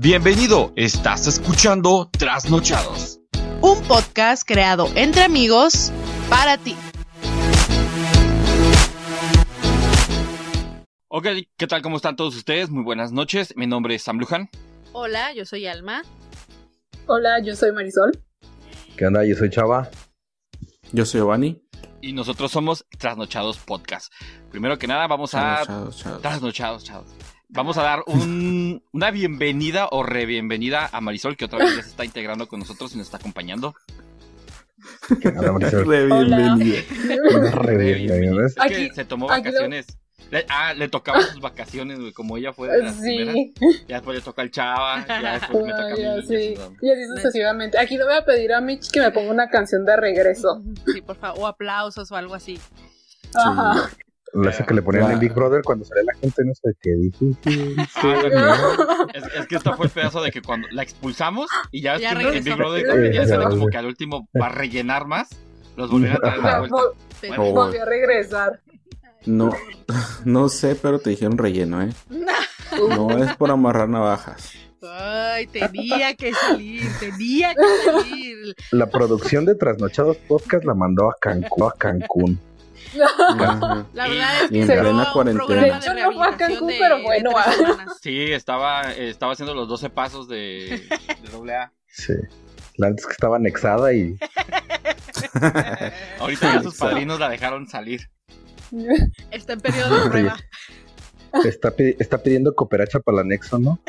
Bienvenido, estás escuchando Trasnochados. Un podcast creado entre amigos para ti. Ok, ¿qué tal? ¿Cómo están todos ustedes? Muy buenas noches. Mi nombre es Sam Luján. Hola, yo soy Alma. Hola, yo soy Marisol. ¿Qué onda? Yo soy Chava. Yo soy Giovanni. Y nosotros somos Trasnochados Podcast. Primero que nada, vamos a. Trasnochados, Trasnochados, chavos. Vamos a dar un- una bienvenida o re-bienvenida a Marisol, que otra vez ya se está integrando con nosotros y nos está acompañando. ¿Qué onda, Marisol? Re bienvenida. Re bien, ¿no ves? Es que Aquí- se tomó vacaciones. Le- ah, le tocaban sus vacaciones, güey, como ella fue de las primeras. Sí, Ya después le toca al Chava, ya después me toca a mí. Y así sucesivamente. Aquí le voy a pedir a Mitch que me ponga una canción de regreso. Sí, por favor, o aplausos o algo así. Ajá. La esa que le ponían en Claro. Big Brother cuando salía la gente, no sé qué difícil. Es, es que esto fue el pedazo de que cuando la expulsamos y ya ves Ya que en. Big Brother también ya ya, como que al último para rellenar más, los volvieron a traer de vuelta. Oh. volví a regresar. No, no sé, pero te dijeron relleno, ¿eh? No es por amarrar navajas. Ay, tenía que salir, tenía que salir. La producción de Trasnochados Podcast la mandó a Cancún. A Cancún. Ajá. La verdad es que en se plena un cuarentena. programa De hecho, no fue a rehabilitación Cancún, de- pero bueno, ah. Sí, estaba, estaba haciendo los 12 pasos de, de doble A. Sí. La antes que estaba anexada y Ahorita ya sus padrinos la dejaron salir. Está en periodo de prueba. está, está pidiendo cooperacha para el anexo, ¿no?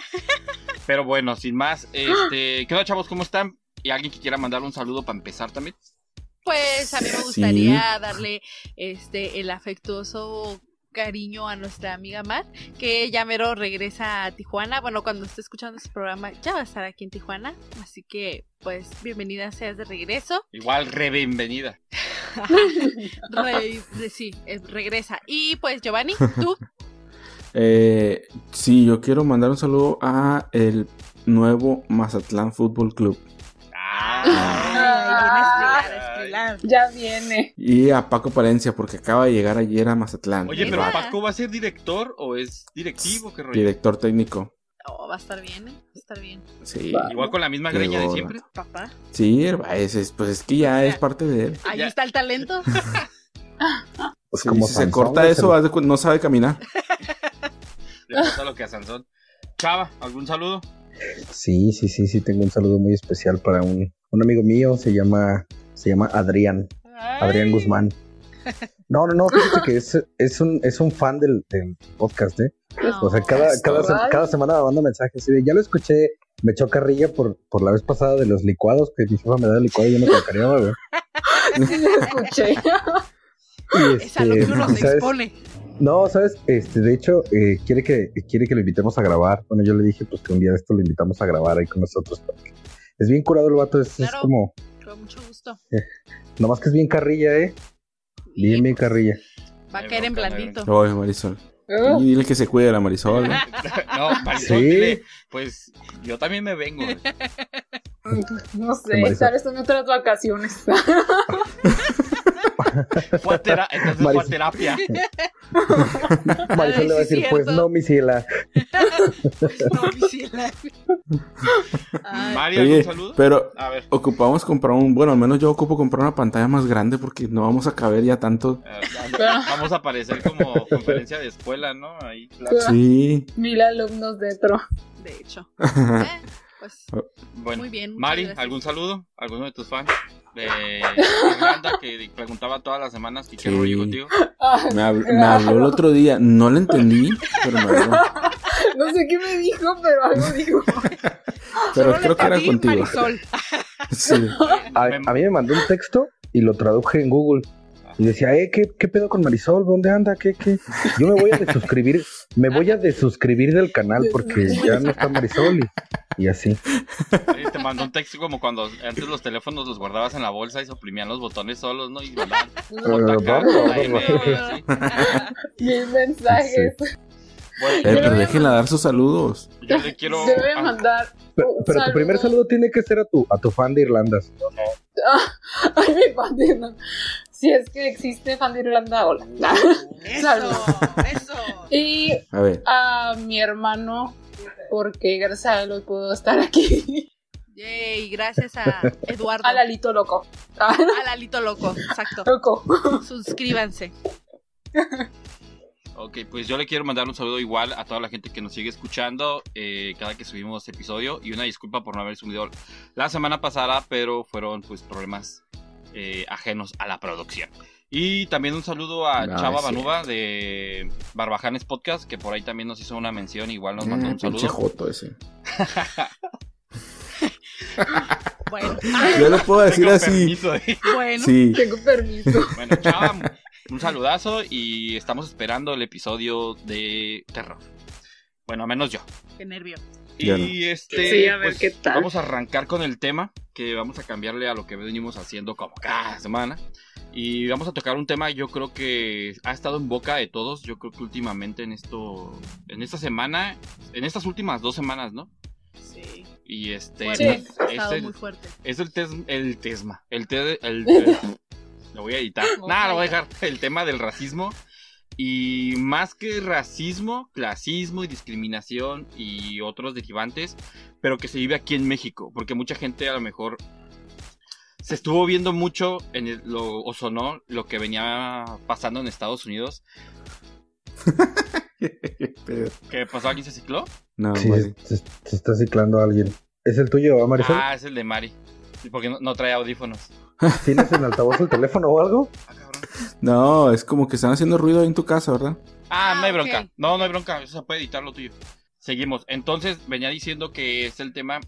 Pero bueno, sin más, este, ¿qué onda chavos? ¿Cómo están? ¿Y alguien que quiera mandar un saludo para empezar también? Pues a mí me Sí. gustaría darle este el afectuoso cariño a nuestra amiga Mar, que ya mero regresa a Tijuana. Bueno, cuando esté escuchando este programa ya va a estar aquí en Tijuana. Así que, pues, bienvenida seas de regreso. Igual, re bienvenida. Re- re- sí, regresa. Y pues, Giovanni, tú. Eh, sí, yo quiero mandar un saludo a el nuevo Mazatlán Fútbol Club Ah, Ya viene. y a Paco Palencia porque acaba de llegar ayer a Mazatlán. Oye, pero. Paco va a ser director o es directivo, qué rollo. Director técnico. Oh, va a estar bien, ¿eh? Va a estar bien. Sí, Igual con la misma greña de siempre. Papá, sí, es, es- pues es que ya es parte de él. ahí Ya. está el talento. Pues Sí, como si se corta eso, no sabe caminar. Le falta lo que a Sansón. Chava, ¿algún saludo? Sí, sí, sí, sí, tengo un saludo muy especial para un, un amigo mío, se llama, se llama Adrián. Adrián. Guzmán. No, no, no, fíjate que es, es, un, es un fan del, del podcast, ¿eh? O sea, cada, cada, se- cada semana me manda mensajes así de, ya lo escuché, me echó carrilla por, por la vez pasada de los licuados, que mi jefa me da licuado y yo no cacareaba, güey. Sí, lo escuché. Y Es a lo que uno se ¿sabes? expone. No, ¿sabes? Este, de hecho, eh, quiere, que, quiere que lo invitemos a grabar. Bueno, yo le dije, pues, que un día de esto lo invitamos a grabar ahí con nosotros. porque Es bien curado el vato, es, como, Con mucho gusto. nomás que es bien carrilla, ¿eh? Bien, bien carrilla. Va a caer en blandito. Oye, Marisol. Uh, Y dile que se cuide la Marisol. ¿no? No, Marisol, Sí. dile, pues yo también me vengo. no sé, Marisol. tal vez son otras vacaciones. Fue a tera- entonces fue a terapia. Marisol le va a decir, pues no, mi ciela. No, mi ciela. Ay, Mario, Oye, ¿algún saludo? pero A ver. ocupamos comprar un, bueno, al menos yo ocupo comprar una pantalla más grande porque no vamos a caber ya tanto. eh, Vamos a aparecer como conferencia de escuela, ¿no? Ahí, claro. Sí. Mil alumnos dentro. de hecho. Eh, pues Bueno, muy bien. Mari, gracias. ¿algún saludo? ¿Alguno de tus fans? De Irlanda que preguntaba todas las semanas que qué rollo contigo. Me, habl- me habló el otro día, no le entendí, pero me habló. no sé qué me dijo, pero algo dijo. Pero Solo creo que era contigo. Sí. A, a mí me mandó un texto y lo traduje en Google. Y decía, eh, ¿qué, ¿qué pedo con Marisol? ¿Dónde anda? ¿Qué, qué? Yo me voy a desuscribir, me voy a desuscribir del canal porque ya no está Marisol y, y así. Sí, te mandó un texto como cuando antes los teléfonos los guardabas en la bolsa y se oprimían los botones solos, ¿no? Y mandaban JK, vamos, la M, vamos. así. Mil mensajes. Bueno, Eh, pero déjenla dar sus saludos. yo le quiero. A ah, mandar. Pero, un pero tu primer saludo tiene que ser a tu, a tu fan de Irlanda. Ay, mi fan de Irlanda. Si es que existe fan de Irlanda, hola. Eso, eso. Y A ver. a mi hermano Porque gracias a él hoy puedo estar aquí. Yay, gracias a Eduardo. Al alito loco. Al alito loco, exacto. Loco. Suscríbanse. Ok, pues yo le quiero mandar un saludo igual a toda la gente que nos sigue escuchando eh, cada que subimos episodio y una disculpa por no haber subido la semana pasada, pero fueron pues problemas eh, ajenos a la producción. Y también un saludo a No, Chava Banuba de Barbajanes Podcast, que por ahí también nos hizo una mención, igual nos mandó Ah, un pinche saludo. joto ese. Bueno, Yo le puedo decir Tengo así. permiso de- bueno. Sí. Tengo permiso. Bueno, Chava, un saludazo y estamos esperando el episodio de terror. Bueno, a menos yo. Qué nervio. No. Y este, Sí, a ver pues, qué tal. vamos a arrancar con el tema, que vamos a cambiarle a lo que venimos haciendo como cada semana. Y vamos a tocar un tema, yo creo que ha estado en boca de todos, yo creo que últimamente en esto, en esta semana, en estas últimas dos semanas, ¿no? Sí. Y este, pues, ha es, el, muy fuerte. es el, tes- el tesma, el, te- el, el- lo voy a editar, Oh nada, lo voy a dejar, el tema del racismo. Y más que racismo, clasismo y discriminación y otros derivantes, pero que se vive aquí en México, porque mucha gente a lo mejor se estuvo viendo mucho en el- lo, o sonó lo que venía pasando en Estados Unidos. ¿Qué pasó aquí? ¿Se cicló? no, Sí, se, se está ciclando a alguien. ¿Es el tuyo, ¿va, Marisol? Ah, es el de Mari. ¿Y por qué no, no trae audífonos? ¿Tienes en altavoz el teléfono o algo? No, es como que están haciendo ruido ahí en tu casa, ¿verdad? Ah, no hay Ah, bronca. ok. No, no hay bronca. Eso se puede editar lo tuyo. Seguimos. Entonces, venía diciendo que es el tema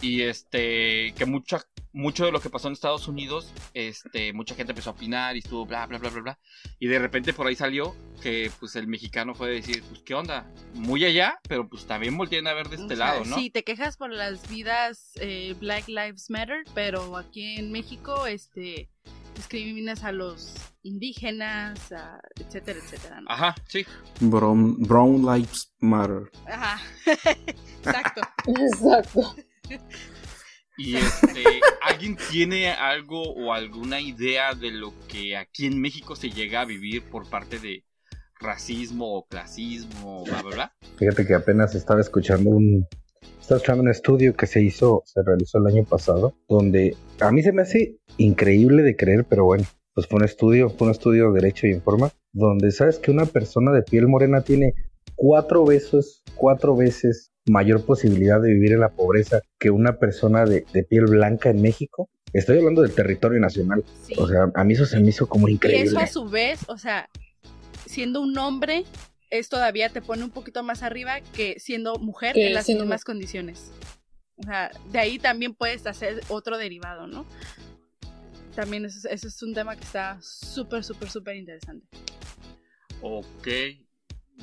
y este que mucha mucho de lo que pasó en Estados Unidos, este mucha gente empezó a opinar y estuvo bla bla bla bla bla y de repente por ahí salió que pues el mexicano fue a decir, pues qué onda, muy allá, pero pues también voltean a ver de este O sea, lado, ¿no? Sí, te quejas por las vidas eh, Black Lives Matter, pero aquí en México este discriminas a los indígenas, a- etcétera, etcétera. ¿no? Ajá, sí. Brown, Brown Lives Matter. Ajá. Exacto. Exacto. Y este, ¿alguien tiene algo o alguna idea de lo que aquí en México se llega a vivir por parte de racismo o clasismo, bla, bla, bla? Fíjate que apenas estaba escuchando un estaba escuchando un estudio que se hizo, se realizó el año pasado, donde a mí se me hace increíble de creer, pero bueno, pues fue un estudio, fue un estudio de derecho y informa, donde sabes que una persona de piel morena tiene cuatro veces, cuatro veces mayor posibilidad de vivir en la pobreza que una persona de, de piel blanca en México. Estoy hablando del territorio nacional. Sí. O sea, a mí eso se me hizo como y eso increíble. a su vez, o sea, siendo un hombre, es todavía te pone un poquito más arriba que siendo mujer Que en las mismas condiciones. O sea, de ahí también puedes hacer otro derivado, ¿no? También eso, es- eso es un tema que está súper, súper, súper interesante. Ok.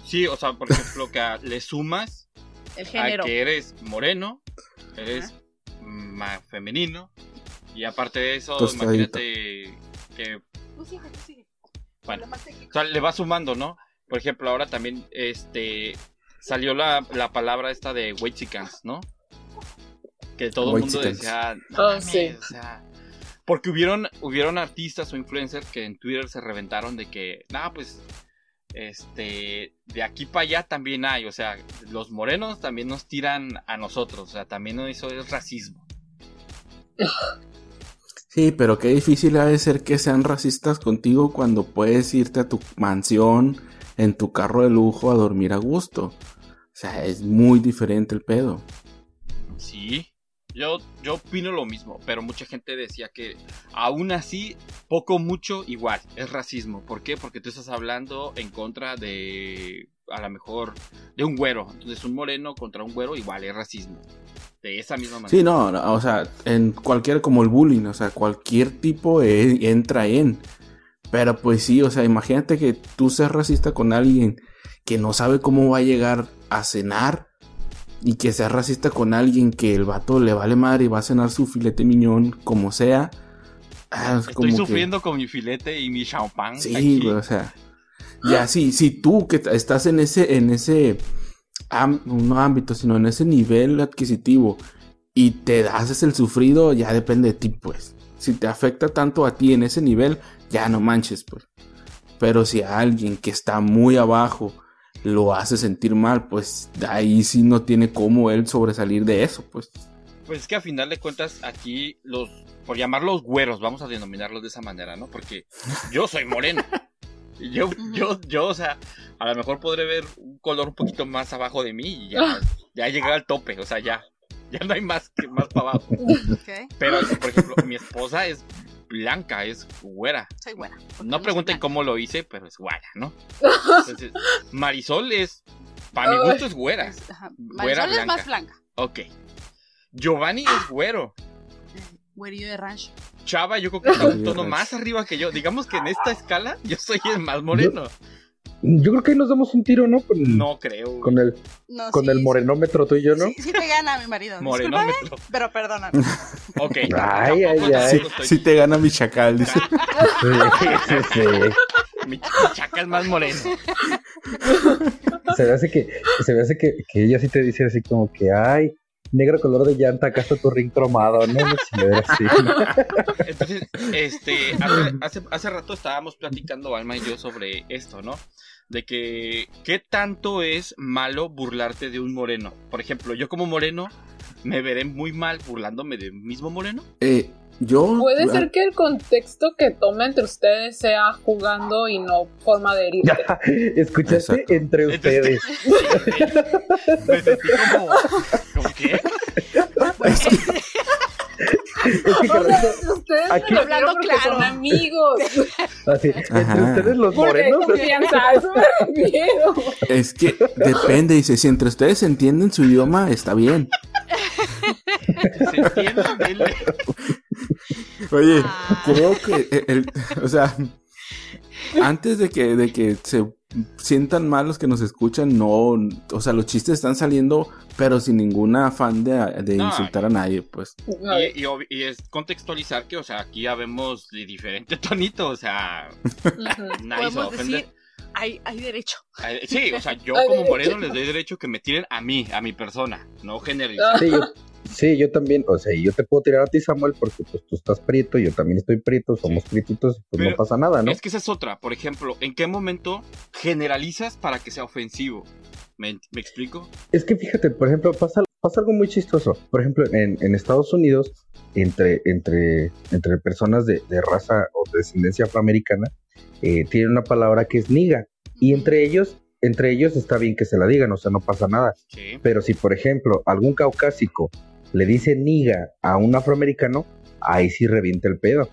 Sí, o sea, por ejemplo, que a- le sumas El a género. que eres moreno, eres más femenino, y aparte de eso, Tostadito. imagínate que Tú sigue, tú sigue. Bueno. O sea, le va sumando, ¿no? Por ejemplo, ahora también este salió la, la palabra esta de Whitexicans, ¿no? Que todo el mundo decía, no Oh, sí. o sea, porque hubieron hubieron artistas o influencers que en Twitter se reventaron de que, no, pues este de aquí para allá también hay, o sea, los morenos también nos tiran a nosotros, o sea, también eso es racismo. Sí, pero qué difícil ha de ser que sean racistas contigo cuando puedes irte a tu mansión en tu carro de lujo a dormir a gusto. O sea, es muy diferente el pedo. Sí, yo, yo opino lo mismo, pero mucha gente decía que aún así, poco mucho igual, es racismo. ¿Por qué? Porque tú estás hablando en contra de, a lo mejor, de un güero. Entonces un moreno contra un güero igual es racismo. De esa misma manera. Sí, no, no, o sea, en cualquier, como el bullying, o sea, cualquier tipo e- entra en. Pero pues sí, o sea, imagínate que tú seas racista con alguien que no sabe cómo va a llegar a cenar y que seas racista con alguien que el vato le vale madre y va a cenar su filete miñón como sea. Ah, es Estoy como que- sufriendo con mi filete y mi champán. Sí, aquí. o sea. Ya, sí, si tú que estás en ese, en ese no ámbito, sino en ese nivel adquisitivo y te haces el sufrido, ya depende de ti, pues. Si te afecta tanto a ti en ese nivel, ya no manches, pues. Pero si a alguien que está muy abajo lo hace sentir mal, pues ahí sí no tiene cómo él sobresalir de eso, pues. Pues es que a final de cuentas aquí los, por llamarlos güeros, vamos a denominarlos de esa manera, ¿no? Porque yo soy moreno. Yo, yo, yo, o sea, a lo mejor podré ver un color un poquito más abajo de mí y ya, ya llegué al tope, o sea, ya, ya no hay más que más para abajo. Pero, por ejemplo, mi esposa es blanca, es güera. soy porque No pregunten blanca. cómo lo hice, pero es güera, ¿no? Entonces, Marisol es, para mi gusto es güera. Es- Güera Marisol es más blanca. blanca. Ok. Giovanni es güero. Güerillo de rancho. Chava, yo creo que está un tono más arriba que yo. Digamos que en esta escala yo soy el más moreno. Yo creo que ahí nos damos un tiro, ¿no? Con, No creo. con el, No, con sí, el sí. morenómetro tú y yo, ¿no? Sí, sí te gana mi marido. Morenómetro. Pero perdóname. Ok. Ay, tampoco- ay, ay. tampoco Sí, estoy- sí te gana mi chacal, dice. Sí, sí, sí. Mi, mi chaca es más moreno. Se me hace que, se me hace que, que ella sí te dice así como que, ay, negro color de llanta, acá está tu ring cromado, ¿no? Así. Entonces, este, hace, hace, hace rato estábamos platicando Alma y yo sobre esto, ¿no? De que, ¿qué tanto es malo burlarte de un moreno? Por ejemplo, yo como moreno, me veré muy mal burlándome de un mismo moreno. Eh, yo. Puede ser que el contexto que tome entre ustedes sea jugando y no forma de herirte. Ya, escuchaste Exacto. entre ustedes. Me sentí como, ¿como qué? Es que O sea, ustedes Aquí- Hablando claro. son amigos. así, entre ustedes los morenos. Es que depende, dice, si entre ustedes entienden su idioma, está bien. ¿Se entiende? Oye, Ah. creo que el, el- o sea, antes de que, de que se sientan mal los que nos escuchan, no, o sea, los chistes están saliendo, pero sin ningún afán de, de No. insultar a nadie, pues. Y, y es contextualizar que, o sea, aquí ya vemos de diferente tonito, o sea, nadie se va a Podemos ofender. decir, hay, hay derecho. Eh, Sí, o sea, yo como moreno les doy derecho que me tiren a mí, a mi persona, no generalizar. Sí, yo, sí, yo también, o sea, yo te puedo tirar a ti, Samuel, porque pues tú estás prieto, yo también estoy prieto, somos prietitos, pues Pero no pasa nada, ¿no? Es que esa es otra, por ejemplo, ¿en qué momento generalizas para que sea ofensivo? ¿Me, me explico? Es que fíjate, por ejemplo, pasa, pasa algo muy chistoso. Por ejemplo, en, en Estados Unidos, entre, entre, entre personas de, de raza o de descendencia afroamericana, eh, tienen una palabra que es niga. Y entre ellos, entre ellos está bien que se la digan, o sea, no pasa nada. Sí. Pero si, por ejemplo, algún caucásico le dice niga a un afroamericano, ahí sí revienta el pedo.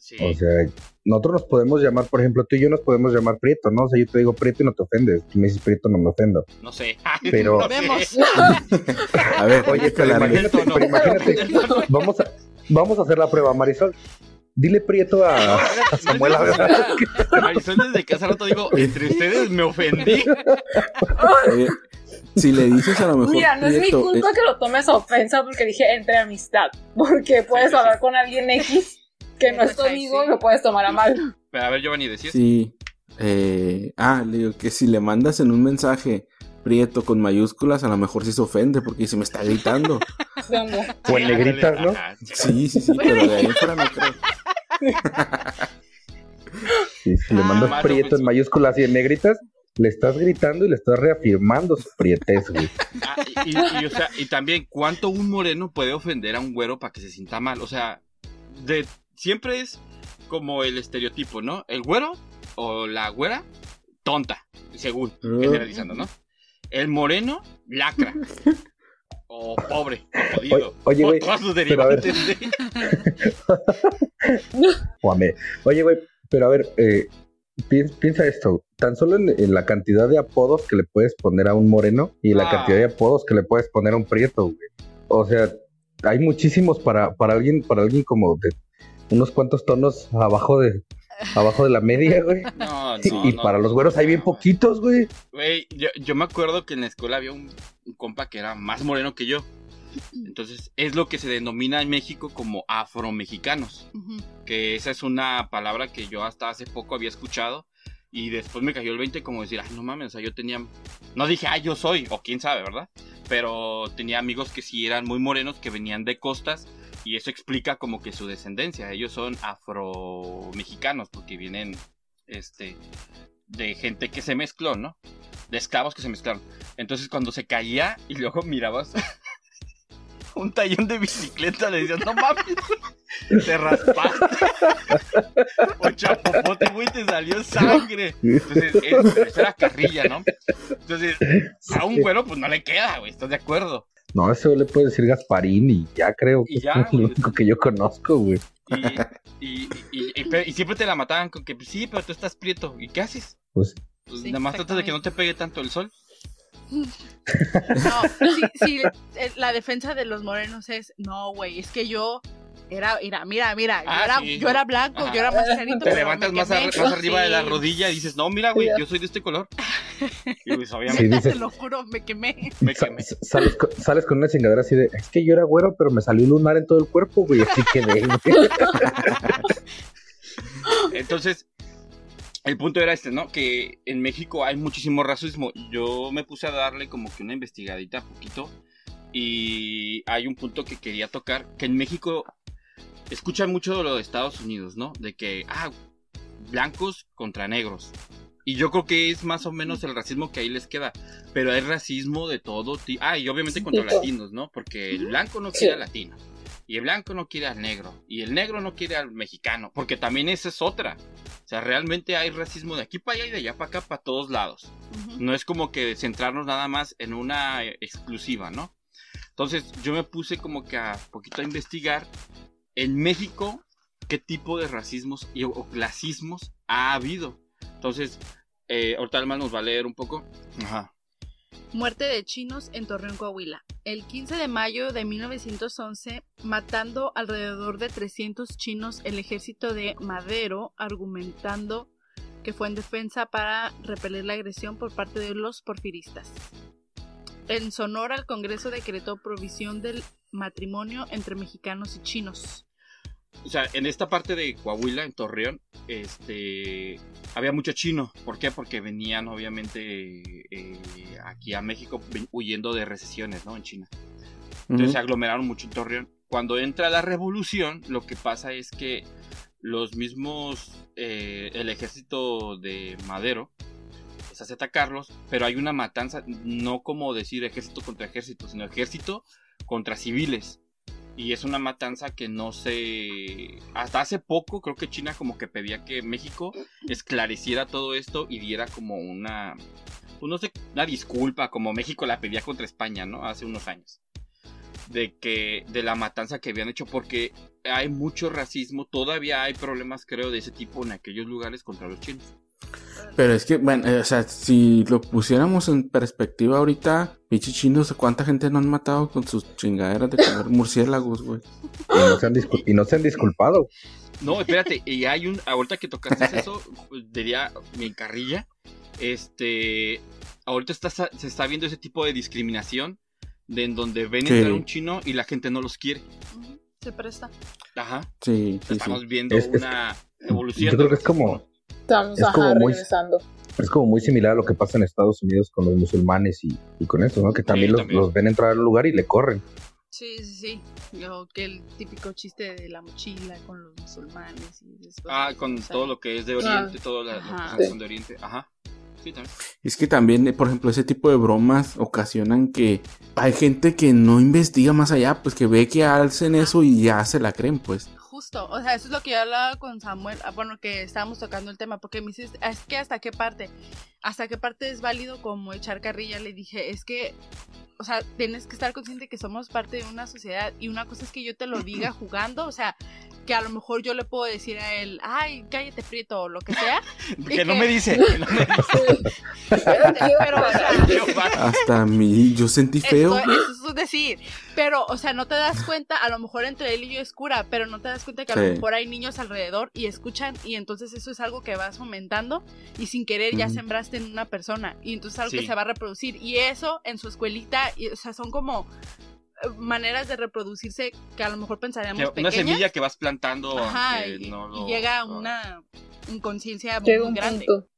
Sí. O sea, nosotros nos podemos llamar, por ejemplo, tú y yo nos podemos llamar prieto, ¿no? O sea, yo te digo prieto y no te ofendes. Tú me dices prieto, no me ofendo. no sé. Pero-. Vemos. A ver, Oye, oye, pero imagínate, no. pero imagínate, vamos a, vamos a hacer la prueba, Marisol. Dile prieto a, a Samuel, a ver. Marisol desde que hace rato digo, entre ustedes me ofendí. Oye, si le dices a lo mejor. Mira, no es mi culpa eh, que lo tomes a ofensa porque dije entre amistad. Porque puedes sí, hablar sí. con alguien X que no es tu Pues amigo y lo puedes tomar a mal. Pero a ver, Giovanni, decías. Sí. Eh, ah, le digo que si le mandas en un mensaje prieto con mayúsculas, a lo mejor sí se ofende porque se me está gritando. O en negritas, ¿no? Ajá. Sí, sí, sí, pero de ahí fuera no creo. Sí, si le Ah, mandas más prieto en mayúsculas y en negritas, le estás gritando y le estás reafirmando su prietez, güey. Ah, y, y- y, o sea, y también, ¿cuánto un moreno puede ofender a un güero para que se sienta mal? O sea, de, siempre es como el estereotipo, ¿no? El güero o la güera, tonta, según, generalizando, ¿no? El moreno, lacra. O pobre, o jodido. Oye, güey. Oye, güey, pero a ver, eh, piensa esto. Tan solo en, en la cantidad de apodos que le puedes poner a un moreno y la Ah. cantidad de apodos que le puedes poner a un prieto, güey. O sea, hay muchísimos para, para alguien, para alguien como de unos cuantos tonos abajo de, abajo de la media, güey. No, Y- no, y no, para los güeros hay bien poquitos, güey. Güey, yo, yo me acuerdo que en la escuela había un, un compa que era más moreno que yo. Entonces, es lo que se denomina en México como afromexicanos. Ujú. Que esa es una palabra que yo hasta hace poco había escuchado. Y después me cayó el 20 como decir, ay, no mames, o sea, yo tenía... No dije, ay, yo soy, o quién sabe, ¿verdad? Pero tenía amigos que sí eran muy morenos, que venían de costas. Y eso explica como que su descendencia. Ellos son afromexicanos, porque vienen, este, de gente que se mezcló, ¿no? de esclavos que se mezclaron. Entonces cuando se caía y luego mirabas un tallón de bicicleta, le decías, no mames, te raspaste. o chapopote, güey, te salió sangre. Entonces, eso, eso era carrilla, ¿no? Entonces, a un güero, pues no le queda, güey, ¿estás de acuerdo? No, eso le puede decir Gasparín y ya creo que ya, es lo güey. único que yo conozco, güey. Y, y, y, y- siempre te la mataban con que, sí, pero tú estás prieto. ¿Y qué haces? Pues Pues Sí, nada más tratas de que no te pegue tanto el sol. No, sí, sí, la defensa de los morenos es, no, güey, es que yo era, mira, mira, mira, yo, Ah, era, sí. yo era blanco, Ajá. yo era más clarito. Te levantas más, ar- quemé. más arriba de la Sí. rodilla y dices, no, mira, güey, yo soy de este color. Y pues Sí, obviamente dices- Te lo juro, me quemé. me quemé. sa- sales, con, sales con una chingadera así de, es que yo era güero, pero me salió un lunar en todo el cuerpo, güey, así quedé, güey. Entonces, el punto era este, ¿no? Que en México hay muchísimo racismo. Yo me puse a darle como que una investigadita poquito. Y hay un punto que quería tocar, que en México escuchan mucho de lo de Estados Unidos, ¿no? De que, ah, blancos contra negros. Y yo creo que es más o menos el racismo que ahí les queda. Pero hay racismo de todo tipo. Ah, y obviamente contra latinos, ¿no? Porque el blanco no quiere latino. Y el blanco no quiere al negro. Y el negro no quiere al mexicano. Porque también esa es otra. O sea, realmente hay racismo de aquí para allá y de allá para acá, para todos lados. No es como que centrarnos nada más en una eh, exclusiva, ¿no? Entonces yo me puse como que a poquito a investigar en México qué tipo de racismos y, o clasismos ha habido. Entonces, eh, ahorita además nos va a leer un poco. Ajá. Muerte de chinos en Torreón, Coahuila. El 15 de mayo de 1911, matando alrededor de 300 chinos, el ejército de Madero, argumentando que fue en defensa para repeler la agresión por parte de los porfiristas. En Sonora, el Congreso decretó provisión del matrimonio entre mexicanos y chinos. O sea, en esta parte de Coahuila, en Torreón, este, había mucho chino. ¿Por qué? Porque venían, obviamente, eh, aquí a México huyendo de recesiones, ¿no? En China. Entonces se aglomeraron mucho en Torreón. Cuando entra la revolución, lo que pasa es que los mismos, eh, el ejército de Madero, pues hace atacarlos, pero hay una matanza, no como decir ejército contra ejército, sino ejército contra civiles. Y es una matanza que no se... Hasta hace poco creo que China como que pedía que México esclareciera todo esto y diera como una... Pues no sé, una disculpa como México la pedía contra España, ¿no? Hace unos años de que de la matanza que habían hecho porque hay mucho racismo, todavía hay problemas creo de ese tipo en aquellos lugares contra los chinos. Pero es que, bueno, eh, o sea, si lo pusiéramos en perspectiva ahorita, pinche chinos, ¿cuánta gente no han matado con sus chingaderas de comer murciélagos, güey? Y no se han, discul- y no se han disculpado. No, espérate, y hay un ahorita que tocaste eso, diría mi carrilla, este ahorita está, se está viendo ese tipo de discriminación de en donde ven Sí. entrar un chino y la gente no los quiere. Se presta. Ajá. Sí, sí, Estamos sí. viendo Es- es una evolución. Yo creo que es como. Estamos Es ajá, como muy- regresando. es como muy similar a lo que pasa en Estados Unidos con los musulmanes y, y con eso, ¿no? Que también, los, también. los ven entrar al lugar y le corren. Sí, sí, sí. Lo que el típico chiste de la mochila con los musulmanes y después. Ah, con todo lo que es de Oriente, todo la, las Ajá. personas que son de Oriente. Ajá. Sí, también. Es que también, eh, por ejemplo, ese tipo de bromas ocasionan que hay gente que no investiga más allá, pues que ve que hacen eso y ya se la creen, pues. Justo, o sea, eso es lo que yo hablaba con Samuel, ah, bueno, que estábamos tocando el tema, porque me dices, es que hasta qué parte, hasta qué parte es válido como echar carrilla, le dije, es que, o sea, tienes que estar consciente que somos parte de una sociedad y una cosa es que yo te lo diga jugando, o sea, que a lo mejor yo le puedo decir a él, ay, cállate prieto o lo que sea, Que no que- me dice, que no me dice. pero, o sea, Yo, va. Hasta a mí, yo sentí feo. Esto- eso es decir. Pero, o sea, no te das cuenta, a lo mejor entre él y yo es cura, pero no te das cuenta que a Sí. lo mejor hay niños alrededor y escuchan y entonces eso es algo que vas fomentando y sin querer ya Ujú. En una persona y entonces algo Sí. que se va a reproducir. Y eso en su escuelita, y, o sea, son como eh, maneras de reproducirse que a lo mejor pensaríamos Que una semilla que vas plantando. Ajá, y, no y lo- llega a no. una inconsciencia muy un grande. punto.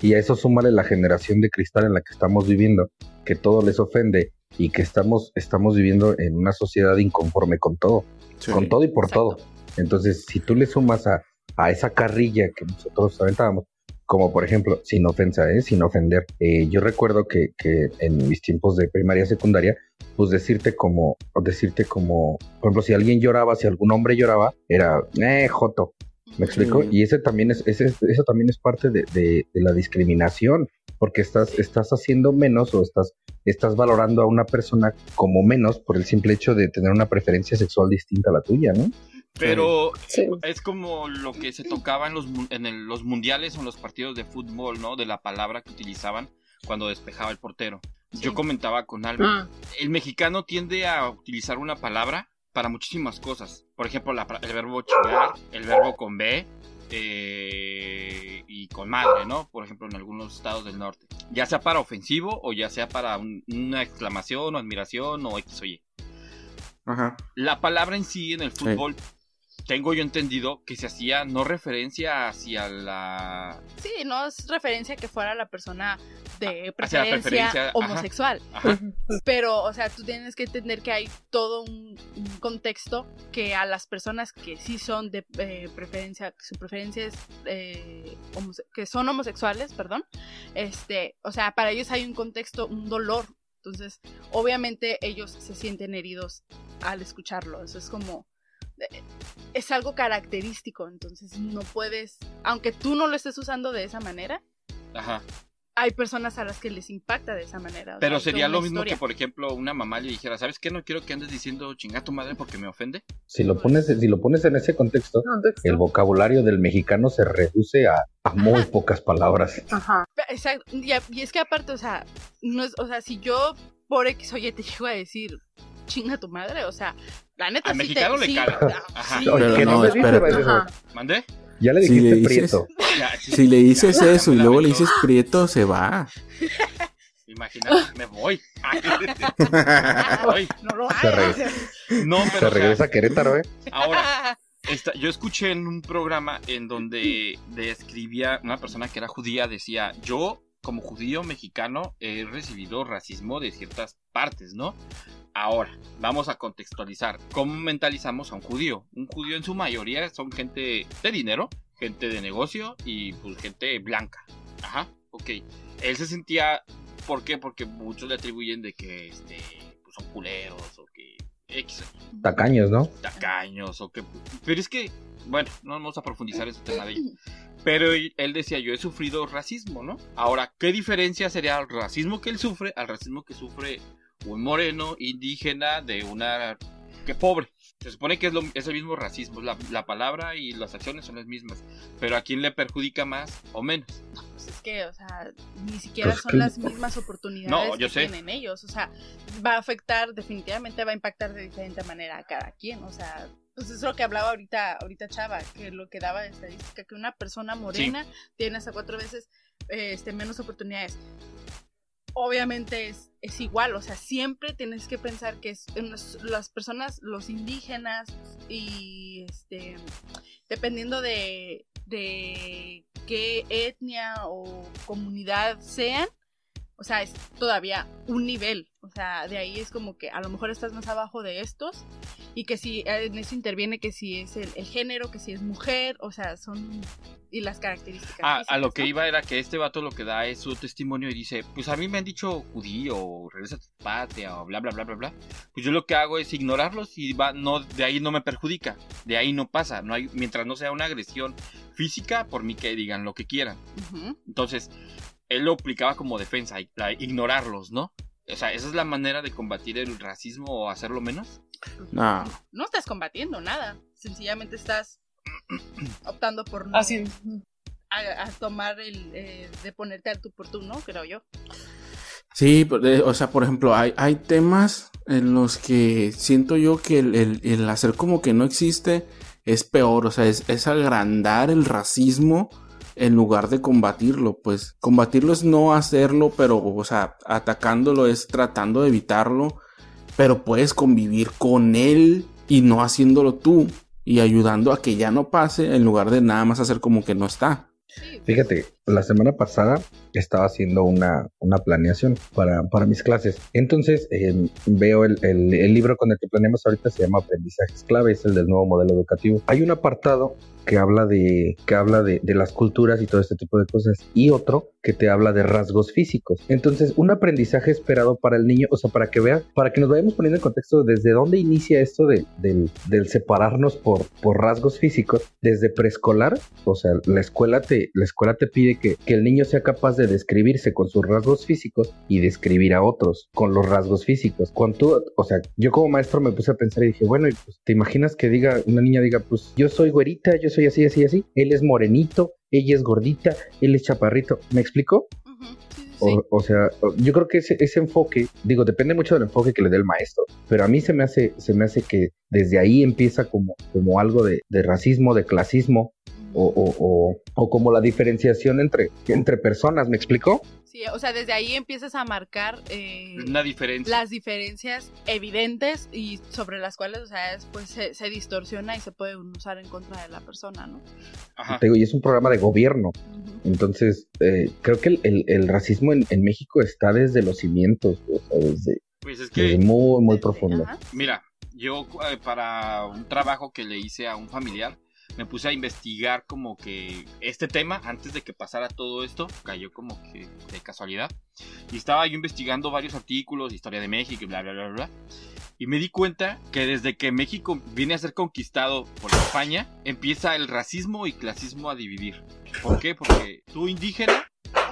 Y a eso súmale la generación de cristal en la que estamos viviendo, que todo les ofende y que estamos, estamos viviendo en una sociedad inconforme con todo, Sí. con todo y por Exacto. todo. Entonces, si tú le sumas a, a esa carrilla que nosotros aventábamos, como por ejemplo, sin ofensa, ¿eh? sin ofender. Eh, yo recuerdo que, que en mis tiempos de primaria secundaria, pues decirte como, decirte como, por ejemplo, si alguien lloraba, si algún hombre lloraba, era, eh, joto. ¿Me explico? Sí. Y ese también es, ese, eso también es parte de, de- de la discriminación, porque estás, estás haciendo menos o estás, estás valorando a una persona como menos por el simple hecho de tener una preferencia sexual distinta a la tuya, ¿no? Pero Sí. es como lo que se tocaba en los, en el- los mundiales o en los partidos de fútbol, ¿no? De la palabra que utilizaban cuando despejaba el portero. Yo comentaba con Alba, Ah, el mexicano tiende a utilizar una palabra para muchísimas cosas. Por ejemplo, la el verbo chingar, el verbo con B eh, y con madre, ¿no? Por ejemplo, en algunos estados del norte. Ya sea para ofensivo o ya sea para un- una exclamación o admiración o X o Y. Ajá. La palabra en sí en el fútbol, tengo yo entendido que se hacía no referencia hacia la... Sí, no es referencia que fuera la persona de la preferencia homosexual. Ajá, Pero, o sea, tú tienes que entender que hay todo un, un contexto que a las personas que sí son de eh, preferencia, que su preferencia es eh, que son homosexuales, perdón, este, o sea, para ellos hay un contexto, un dolor. Entonces, obviamente ellos se sienten heridos al escucharlo. Eso es como eh, es algo característico, entonces no puedes, aunque tú no lo estés usando de esa manera, ajá. hay personas a las que les impacta de esa manera. o sea, Pero sería lo mismo historia. que, por ejemplo, una mamá le dijera, ¿sabes qué? No quiero que andes diciendo chinga tu madre porque me ofende. Si lo pones, si lo pones en ese contexto, contexto. el vocabulario del mexicano se reduce a, a muy pocas palabras. Ajá. Exacto. Y es que aparte, o sea, no es, o sea, si yo por X oye te llego a decir chinga tu madre, o sea, la neta Al sí mexicano te, le sí, cala. ah, Ajá. sí, Oye, Pero que no, no, me espérate. Ajá. ¿Mandé? Ya le Si dijiste le dices- prieto. Ya, sí. Si le dices Ya, eso y me luego le dices prieto, se va. Imagínate, me voy. Ay, no lo Se hagas. no, Se pero o sea, regresa a Querétaro, ¿eh? ahora, esta- yo escuché en un programa en donde describía una persona que era judía, decía, yo como judío mexicano he recibido racismo de ciertas partes, ¿no? Ahora, vamos a contextualizar. ¿Cómo mentalizamos a un judío? Un judío en su mayoría son gente de dinero, gente de negocio y pues gente blanca. Ajá, ok. Él se sentía... ¿Por qué? Porque muchos le atribuyen de que este, pues, son culeros o que... X, Tacaños, ¿no? tacaños o que... Pero es que, bueno, no vamos a profundizar en ese tema de ello. Pero él decía, yo he sufrido racismo, ¿no? Ahora, ¿qué diferencia sería el racismo que él sufre al racismo que sufre un moreno indígena de una... que pobre? Se supone que es, lo- es el mismo racismo, la, la palabra y las acciones son las mismas. Pero ¿a quién le perjudica más o menos? Pues es que, o sea, ni siquiera Pues son que- las mismas oportunidades No, yo que sé. tienen ellos. O sea, va a afectar, definitivamente va a impactar de diferente manera a cada quien. O sea, pues es lo que hablaba ahorita, ahorita Chava, que lo que daba de estadística, que una persona morena tiene hasta cuatro veces eh, este, menos oportunidades. Obviamente es, es igual, o sea, siempre tienes que pensar que es en las personas, los indígenas y este, dependiendo de, de qué etnia o comunidad sean, o sea, es todavía un nivel. O sea, de ahí es como que a lo mejor estás más abajo de estos y que si en eso interviene que si es el, el género, que si es mujer, o sea, son... y las características. Ah, a lo que ¿no? iba era que este vato lo que da es su testimonio y dice, pues a mí me han dicho judío, o regresa a tu patria, o bla, bla, bla, bla, bla. Pues yo lo que hago es ignorarlos y va, no, de ahí no me perjudica, de ahí no pasa, no hay, mientras no sea una agresión física, por mí que digan lo que quieran. Ujú. Entonces, él lo aplicaba como defensa, ignorarlos, ¿no? O sea, esa es la manera de combatir el racismo o hacerlo menos. No. No estás combatiendo nada, sencillamente estás optando por no Haciendo. a, a tomar el eh, de ponerte al tú por tú, ¿no? Creo yo. Sí, eh, o sea, por ejemplo, hay, hay temas en los que siento yo que el, el- el hacer como que no existe es peor, o sea, es, es agrandar el racismo en lugar de combatirlo, pues combatirlo es no hacerlo, pero, o sea, atacándolo es tratando de evitarlo, pero puedes convivir con él y no haciéndolo tú y ayudando a que ya no pase en lugar de nada más hacer como que no está. Fíjate, la semana pasada estaba haciendo una, una planeación para, para mis clases. Entonces eh, veo el, el- el libro con el que planeamos ahorita, se llama Aprendizajes Clave, es el del nuevo modelo educativo. Hay un apartado que habla de que habla de, de las culturas y todo este tipo de cosas y otro que te habla de rasgos físicos entonces un aprendizaje esperado para el niño o sea para que vea para que nos vayamos poniendo en contexto desde dónde inicia esto de- del, del separarnos por, por rasgos físicos desde preescolar o sea la escuela te la escuela te pide que, que el niño sea capaz de describirse con sus rasgos físicos y describir a otros con los rasgos físicos. Cuando tú, o sea yo como maestro me puse a pensar y dije bueno pues, te imaginas que diga una niña diga pues yo soy güerita yo soy así así así él es morenito ella es gordita él es chaparrito. Me explico o, o sea, yo creo que ese, ese enfoque, digo, depende mucho del enfoque que le dé el maestro, pero a mí se me hace, se me hace que desde ahí empieza como, como algo de, de racismo, de clasismo, o, o, o, o como la diferenciación entre, entre personas, ¿me explico? Sí, o sea, desde ahí empiezas a marcar eh, Una diferencia. las diferencias evidentes y sobre las cuales, o sea, después se, se distorsiona y se puede usar en contra de la persona, ¿no? Ajá. Te digo, y es un programa de gobierno, entonces eh, creo que el, el- el racismo en, en México está desde los cimientos, o sea, desde, Pues es desde que, muy, muy Desde- profundo. ajá. mira, yo eh, para un trabajo que le hice a un familiar, me puse a investigar como que este tema, antes de que pasara todo esto, cayó como que de casualidad. Y estaba yo investigando varios artículos, historia de México bla, bla, bla, bla. Y me di cuenta que desde que México viene a ser conquistado por España, empieza el racismo y clasismo a dividir. ¿Por qué? Porque tú indígena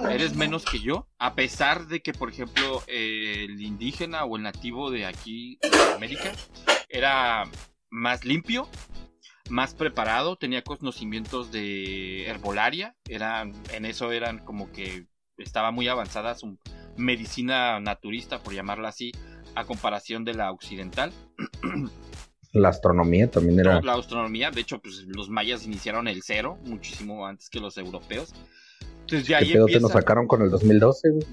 eres menos que yo, a pesar de que, por ejemplo, eh, el indígena o el nativo de aquí, de América, era más limpio, más preparado, tenía conocimientos de herbolaria, eran, en eso eran como que estaba muy avanzada su medicina naturista, por llamarla así, a comparación de la occidental. La astronomía también era... La astronomía, de hecho, pues los mayas iniciaron el cero muchísimo antes que los europeos. Entonces de ¿Qué ahí pedo te empieza... nos sacaron con el 2012, güey?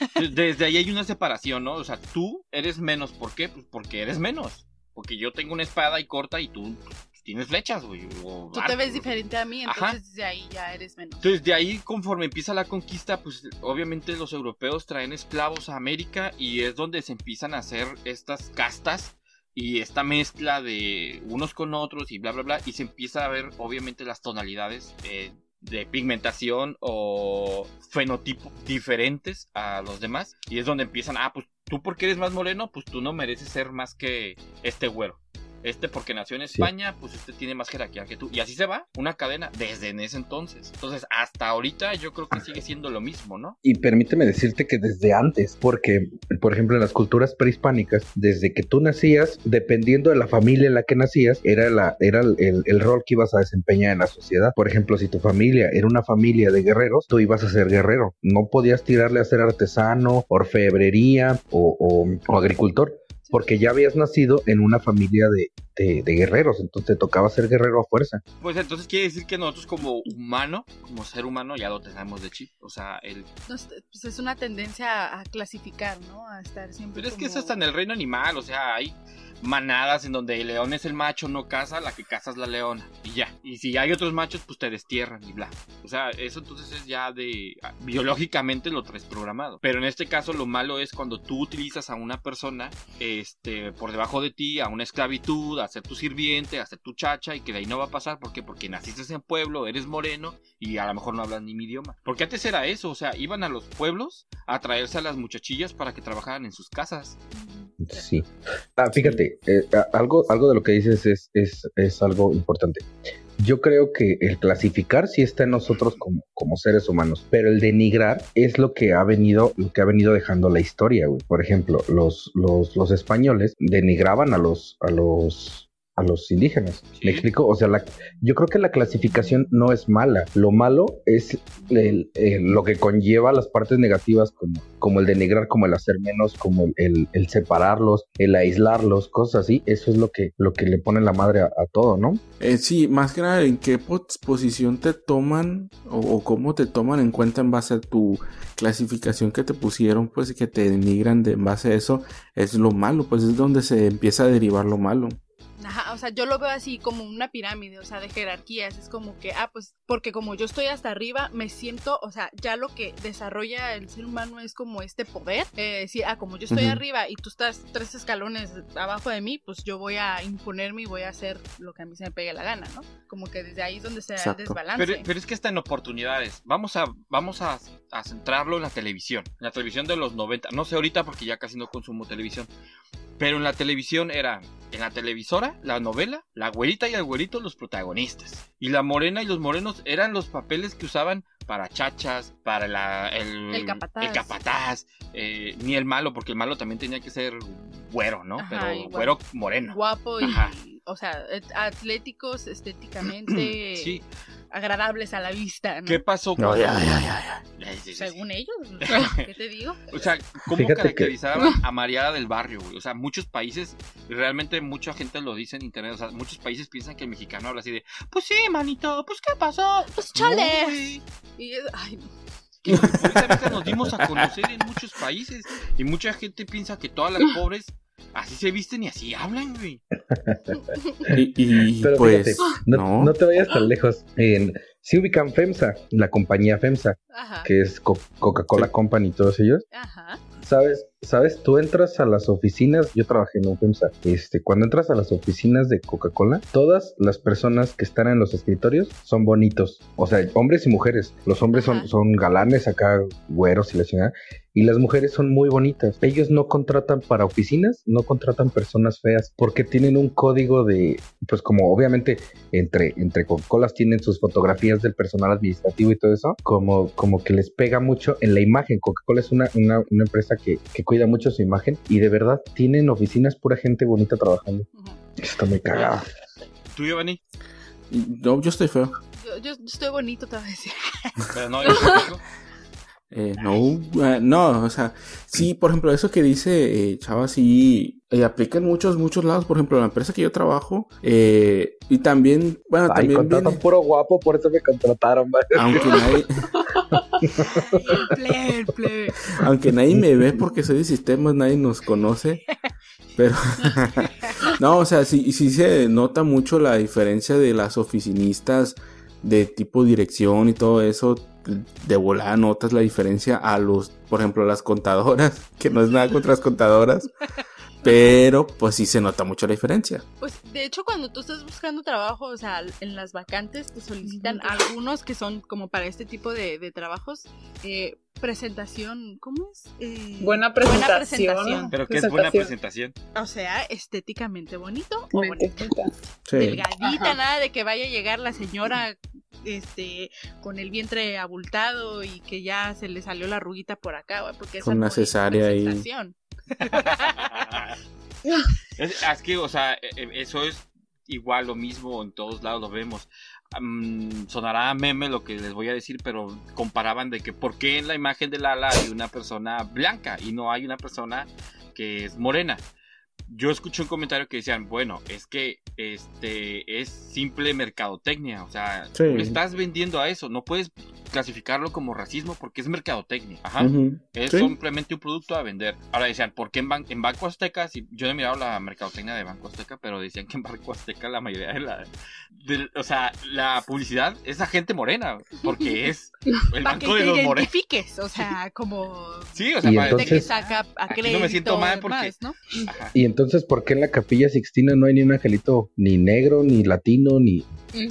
Desde ahí hay una separación, ¿no? O sea, tú eres menos. ¿Por qué? Pues porque eres menos. Porque yo tengo una espada y corta y tú tienes flechas, güey. Tú te ves diferente a mí, Ajá. entonces desde ahí ya eres menos. Entonces, de ahí, conforme empieza la conquista, pues obviamente los europeos traen esclavos a América y es donde se empiezan a hacer estas castas y esta mezcla de unos con otros y bla, bla, bla. Y se empieza a ver, obviamente, las tonalidades eh, de pigmentación o fenotipo diferentes a los demás. Y es donde empiezan, ah, pues tú porque eres más moreno, pues tú no mereces ser más que este güero. Este porque nació en Sí. España, pues este tiene más jerarquía que tú. Y así se va, una cadena desde en ese entonces. Entonces, hasta ahorita yo creo que sigue siendo lo mismo, ¿no? Y permíteme decirte que desde antes, porque, por ejemplo, en las culturas prehispánicas, desde que tú nacías, dependiendo de la familia en la que nacías, era, la, era el, el- el rol que ibas a desempeñar en la sociedad. Por ejemplo, si tu familia era una familia de guerreros, tú ibas a ser guerrero. No podías tirarle a ser artesano, orfebrería o, o- o agricultor. Porque ya habías nacido en una familia de, de- de guerreros, entonces te tocaba ser guerrero a fuerza. Pues entonces quiere decir que nosotros como humano, como ser humano, ya lo tenemos de chip. O sea, el... Pues es una tendencia a, clasificar, ¿no? A estar siempre Pero es que eso está en el reino animal, o sea, hay manadas en donde el león es el macho, no caza, la que caza es la leona. Y ya. Y si hay otros machos, pues te destierran y bla. O sea, eso entonces es ya de... ah, Biológicamente lo traes programado. Pero en este caso lo malo es cuando tú utilizas a una persona este, por debajo de ti, a una esclavitud, a ser tu sirviente, a ser tu chacha y que de ahí no va a pasar. ¿Por qué? Porque naciste en pueblo, eres moreno y a lo mejor no hablas ni mi idioma. Porque antes era eso, o sea, iban a los pueblos a traerse a las muchachillas para que trabajaran en sus casas. Sí. Ah, fíjate, eh, algo, algo de lo que dices es, es, es algo importante. Yo creo que el clasificar sí está en nosotros como, como seres humanos, pero el denigrar es lo que ha venido, lo que ha venido dejando la historia, güey. Por ejemplo, los, los, los españoles denigraban a los, a los, a los indígenas. Sí. ¿Me explico? O sea, la, yo creo que la clasificación no es mala. Lo malo es el- el- lo que conlleva las partes negativas como, como el denigrar, como el hacer menos, como el, separarlos, el aislarlos, cosas así. Eso es lo que, lo que le pone la madre a, a todo, ¿no? Eh, sí, más que nada, ¿en qué pos- posición te toman o, o cómo te toman en cuenta en base a tu clasificación que te pusieron, pues que te denigran de en base a eso? Es lo malo, pues es donde se empieza a derivar lo malo. Ajá, o sea, yo lo veo así como una pirámide, o sea, de jerarquías. Es como que, ah, pues, porque como yo estoy hasta arriba, me siento, o sea, ya lo que desarrolla el ser humano es como este poder. Eh, sí, ah, como yo estoy arriba y tú estás tres escalones abajo de mí, pues yo voy a imponerme y voy a hacer lo que a mí se me pegue la gana, ¿no? Como que desde ahí es donde se da el Exacto. desbalance. Pero, pero es que está en oportunidades. Vamos a, vamos a, a centrarlo en la televisión. En la televisión de los 90. No sé ahorita porque ya casi no consumo televisión. Pero en la televisión era, en la televisora, la novela, la güerita y el güerito los protagonistas. Y la morena y los morenos eran los papeles que usaban para chachas, para la, el, El capataz. el capataz, eh, ni el malo, porque el malo también tenía que ser güero, ¿no? Ajá, Pero igual. güero moreno. Guapo y, Ajá. o sea, atléticos, estéticamente Sí. Agradables a la vista, ¿no? ¿Qué pasó No, ya, ya, ya, ya. Según ellos, ¿qué te digo? O sea, ¿cómo Fíjate que- caracterizaban a Mariada del Barrio, güey? O sea, muchos países, realmente mucha gente lo dice en internet, o sea, muchos países piensan que el mexicano habla así de, pues sí, manito, pues qué pasó. Pues chale. No. Y ay. Que ahorita nos dimos a conocer en muchos países y mucha gente piensa que todas las pobres así se visten y así hablan, güey. Y, y, Pero pues, fíjate, no, no. no te vayas tan lejos. En, si ubican FEMSA, la compañía FEMSA, Ajá. que es Co- Coca-Cola Sí. Company y todos ellos. Ajá. ¿Sabes? ¿Sabes? Tú entras a las oficinas, yo trabajé en un FEMSA, este, cuando entras a las oficinas de Coca-Cola, todas las personas que están en los escritorios son bonitos, o sea, hombres y mujeres. Los hombres son, son galanes acá, güeros y la chingada, y las mujeres son muy bonitas. Ellos no contratan para oficinas, no contratan personas feas, porque tienen un código de, pues como obviamente entre, entre Coca-Colas tienen sus fotografías del personal administrativo y todo eso, como, como que les pega mucho en la imagen. Coca-Cola es una, una, una empresa que, que cuida mucho su imagen y de verdad tienen oficinas pura gente bonita trabajando. ujú. Está muy cagado. ¿Tú, Giovanni? No, yo estoy feo. Yo, yo estoy bonito, te voy a decir. Pero no, yo. Eh, no, eh, no, o sea, sí, por ejemplo, eso que dice eh, Chava, sí, eh, aplica en muchos, muchos lados. Por ejemplo, en la empresa que yo trabajo, eh, y también, bueno, Ay, también contratan viene, puro guapo, por eso me contrataron. va. aunque nadie, plebe, plebe. aunque nadie me ve porque soy de sistemas, nadie nos conoce. Pero, no, o sea, sí, sí se nota mucho la diferencia de las oficinistas de tipo dirección y todo eso. De volada notas la diferencia a los, por ejemplo, las contadoras, que no es nada contra las contadoras. Pero, pues sí se nota mucho la diferencia. Pues de hecho cuando tú estás buscando trabajo, o sea, en las vacantes te solicitan algunos que son como para este tipo de, de trabajos, eh, presentación, ¿cómo es? Eh, Buena presentación. presentación. Pero que es buena Presentación. O sea, estéticamente bonito o bonito. Sí. Delgadita, Ajá. nada de que vaya a llegar la señora este con el vientre abultado y que ya se le salió la arruguita por acá, porque esa una es cesárea ahí. Es, es que, o sea, e- e- eso es igual lo mismo en todos lados lo vemos. Am, sonará meme lo que les voy a decir, pero comparaban de que por qué en la imagen de Lala hay una persona blanca y no hay una persona que es morena. Yo escuché un comentario que decían, bueno, es que este es simple mercadotecnia, o sea, Sí. tú le estás vendiendo a eso, no puedes clasificarlo como racismo porque es mercadotecnia. Ajá. Es Sí. simplemente un producto a vender. Ahora decían, ¿por qué en, Ban- en Banco Azteca? Si, yo no he mirado la mercadotecnia de Banco Azteca, pero decían que en Banco Azteca la mayoría de la... de- o sea, la publicidad es a gente morena, porque es el Para que banco te de los morenos. identifiques, o sea, como Sí, o sea, Y para- que Entonces- saca a no me siento mal y porque- demás, ¿no? Y entonces, ¿por qué en la capilla Sixtina no hay ni un angelito ni negro, ni latino, ni...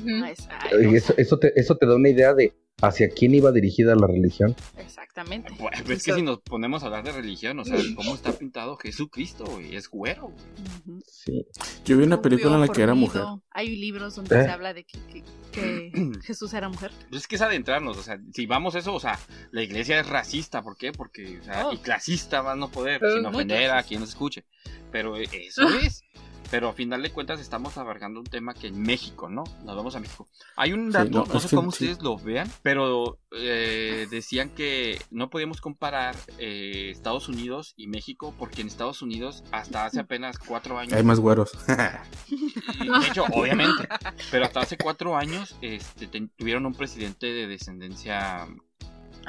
No Y eso, eso, te, eso te da una idea de hacia quién iba dirigida la religión. Exactamente. Pues, es que si nos ponemos a hablar de religión, o sea, ¿cómo está pintado Jesucristo? güey? Es güero. güey. Ujú. Sí. Yo vi una película en la que era mujer. Hay libros donde ¿Eh? se habla de que, que- que Jesús era mujer. Pues es que es adentrarnos, o sea, si vamos a eso, o sea, la iglesia es racista, ¿por qué? Porque, o sea, Oh. y clasista más no poder, Eh, sin ofender a quien nos escuche. Pero eh, eso es. Pero a final de cuentas estamos abarcando un tema que en México, ¿no? Nos vamos a México. Hay un Sí, dato, no, sé cómo sí. ustedes lo vean, pero eh, decían que no podíamos comparar eh, Estados Unidos y México porque en Estados Unidos hasta hace apenas cuatro años Hay más güeros. y, de hecho, obviamente. Pero hasta hace cuatro años este, tuvieron un presidente de descendencia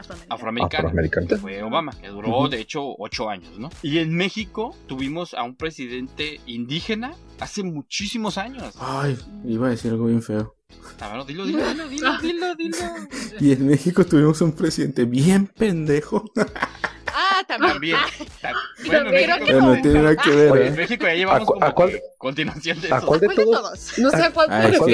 Afroamericano. afroamericano. Afroamericano. que fue Obama, que duró Ujú. de hecho ocho años, ¿no? Y en México tuvimos a un presidente indígena hace muchísimos años. Ay, iba a decir algo bien feo. Ver, dilo, dilo, dilo, dilo, dilo, dilo. Y en México tuvimos un presidente bien pendejo. Ah, también. Ah, Bueno, tiene nada que ver, Oye, en ¿eh? México ya llevamos ¿A cu- como a cuál- continuación de ¿A cuál de ¿Cuál de todos? No sé a cuál Ah, de los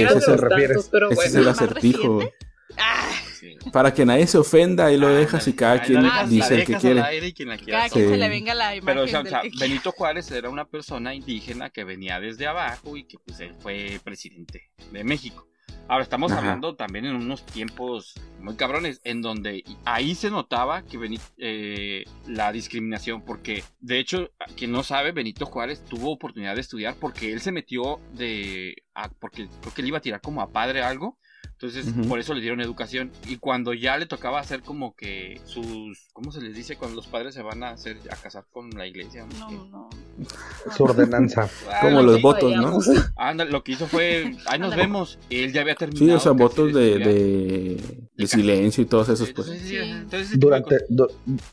tantos, pero Ese es bueno. el ¿Más acertijo. reciente? Ah, Sí. Para que nadie se ofenda, ahí lo dejas y cada quien la dejas, la dice el que quiere. al aire y quien la quiera cada quien se le venga la imagen Pero, o sea, o del sea, que quiera. Benito Juárez era una persona indígena que venía desde abajo y que pues él fue presidente de México. Ahora estamos Ajá. hablando también en unos tiempos muy cabrones, en donde ahí se notaba que Beni- eh, la discriminación, porque de hecho, quien no sabe, Benito Juárez tuvo oportunidad de estudiar porque él se metió de, a- porque creo que él iba a tirar como a padre algo, entonces por eso le dieron educación y cuando ya le tocaba hacer como que sus, ¿cómo se les dice cuando los padres se van a hacer a casar con la iglesia? No, no. Su ordenanza. Ah, Como lo los votos, ¿no? Anda, lo que hizo fue, ahí nos vemos. Él ya había terminado. Sí, o sea, votos de, de, de silencio y todos esos, pues. Sí. entonces, Durante, du-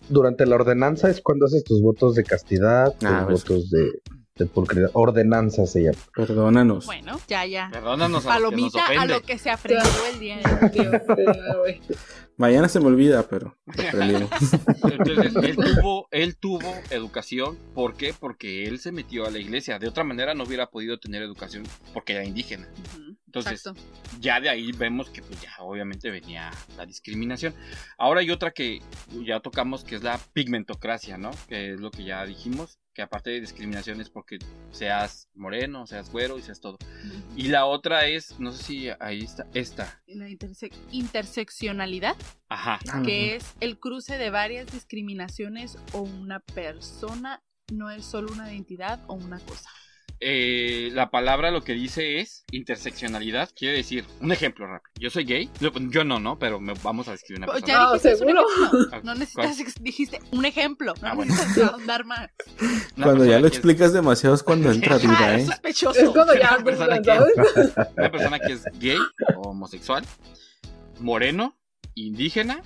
durante la ordenanza es cuando haces tus votos de castidad, tus Ah, pues. votos de, de. Ordenanza se llama. Perdónanos. Bueno, ya, ya. Perdónanos a los que nos Palomita a lo que se aprendió el día de. Mañana se me olvida, pero aprendimos. Entonces, él tuvo, él tuvo educación. ¿Por qué? Porque él se metió a la iglesia. De otra manera no hubiera podido tener educación porque era indígena. Entonces, Exacto. ya de ahí vemos que pues ya obviamente venía la discriminación. Ahora hay otra que ya tocamos que es la pigmentocracia, ¿no? Que es lo que ya dijimos, que aparte de discriminación es porque seas moreno, seas güero y seas todo. Y la otra es, no sé si ahí está, esta. La interse- interseccionalidad, Ajá. que es el cruce de varias discriminaciones o una persona no es solo una identidad o una cosa. Eh, la palabra lo que dice es interseccionalidad, quiere decir, un ejemplo rápido. Yo soy gay, yo, yo no, ¿no? Pero me, vamos a describir una persona. ya No, dijiste un seguro. ejemplo. Ah, No necesitas, dijiste un ejemplo. No Ah, bueno. necesitas dar más. Una Cuando ya lo es- explicas demasiado es cuando entra Ah, duda, es ¿eh? sospechoso. Es cuando ya Una persona que- ¿sabes? una persona que es gay o homosexual, moreno, indígena,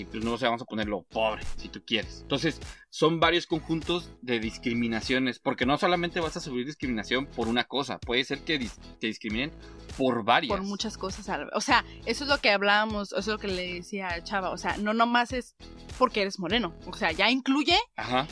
y pues no sé, vamos a ponerlo pobre, si tú quieres. Entonces, son varios conjuntos de discriminaciones, porque no solamente vas a subir discriminación por una cosa, puede ser que dis- te discriminen por varias. por muchas cosas. O sea, eso es lo que hablábamos, eso es lo que le decía a Chava. O sea, no nomás es porque eres moreno. O sea, ya incluye Ajá.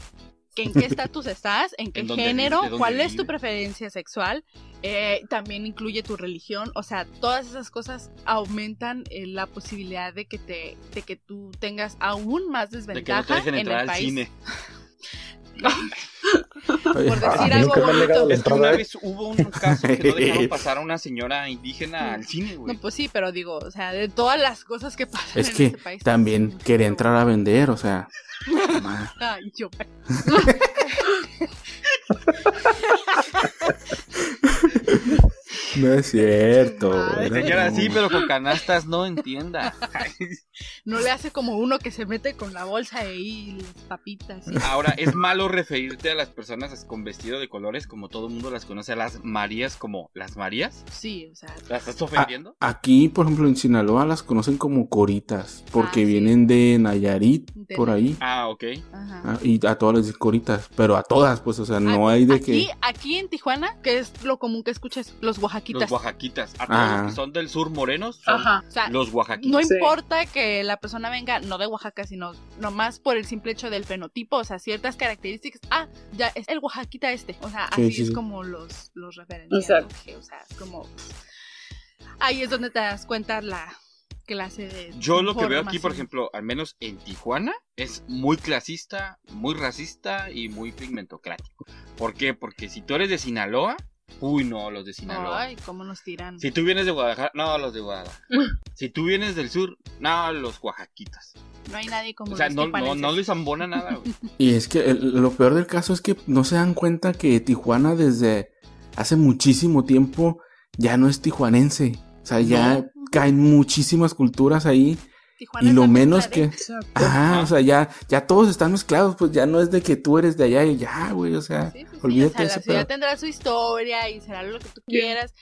Que en qué estatus estás, en qué En género, cuál es tu preferencia sexual. eh, también incluye tu religión. O sea, todas esas cosas aumentan eh, la posibilidad de que te, de que tú tengas aún más De que no desventaja te dejen en entrar el al país. cine. Por decir A mí algo bonito. Es que una. ¿eh? vez hubo un caso que no dejaron pasar a una señora indígena al cine, güey. No, pues sí, pero digo, o sea, de todas las cosas que pasan Es en que ese país. también pues, quería pero- entrar a vender, o sea. Ay, yo. No es cierto. Ay, Señora, sí, pero con canastas no entienda. No le hace como uno que se mete con la bolsa y las papitas. y- Ahora, es malo referirte a las personas con vestido de colores como todo el mundo las conoce, a las Marías como las Marías. Sí, o sea, ¿Las estás ofendiendo? aquí, por ejemplo, en Sinaloa las conocen como coritas, porque Ah, sí. vienen de Nayarit, De por ahí. Ah, ok. ajá. Ah, y a todas les dicen coritas, pero a todas, pues, o sea, no hay de aquí, que. aquí en Tijuana, que es lo común que escuches, los oaxaquitas. Los oaxaquitas. A todos Ah. los que son del sur morenos son Ajá. O sea, los no oaxaquitas. Sí. importa que la persona venga, no de Oaxaca, sino nomás por el simple hecho del fenotipo, o sea, ciertas características. Ah, ya es el oaxaquita este. O sea, Sí, así sí, es sí. como los, los referencian. Exacto. ¿no? Que, O sea, es como. Ahí es donde te das cuenta la clase de. Yo lo que veo aquí, por ejemplo, al menos en Tijuana, es muy clasista, muy racista y muy pigmentocrático. ¿Por qué? Porque si tú eres de Sinaloa, uy, no, los de Sinaloa. Ay, cómo nos tiran. Si tú vienes de Guadalajara, no, los de Guadalajara. si tú vienes del sur, no, los oaxaquitas. No hay nadie como O sea, los no, no, no les ambona nada, güey. Y es que el- lo peor del caso es que no se dan cuenta que Tijuana desde hace muchísimo tiempo ya no es tijuanense. O sea, ya No. caen muchísimas culturas ahí. Tijuana Y lo menos que... Ajá, Ajá. o sea, ya, ya todos están mezclados, pues ya no es de que tú eres de allá y ya, güey, o sea, Sí, pues sí, olvídate o sea, la ciudad pedo. tendrá su historia y será lo que tú quieras,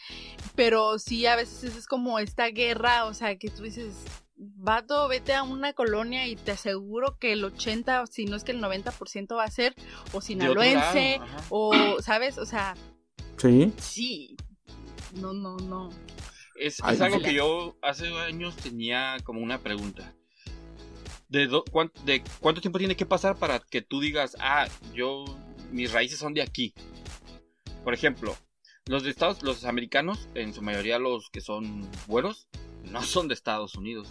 pero sí a veces es como esta guerra, o sea, que tú dices, vato, vete a una colonia y te aseguro que el 80, si no es que el 90% va a ser o sinaloense, lado, o, ¿sabes? O sea, Sí. sí. No, no, no. Es, Ay, es algo que yo hace años tenía como una pregunta. ¿De, do- cuán- de cuánto tiempo tiene que pasar para que tú digas, ah, yo, mis raíces son de aquí? Por ejemplo, los de Estados, los americanos, en su mayoría los que son güeros, no son de Estados Unidos.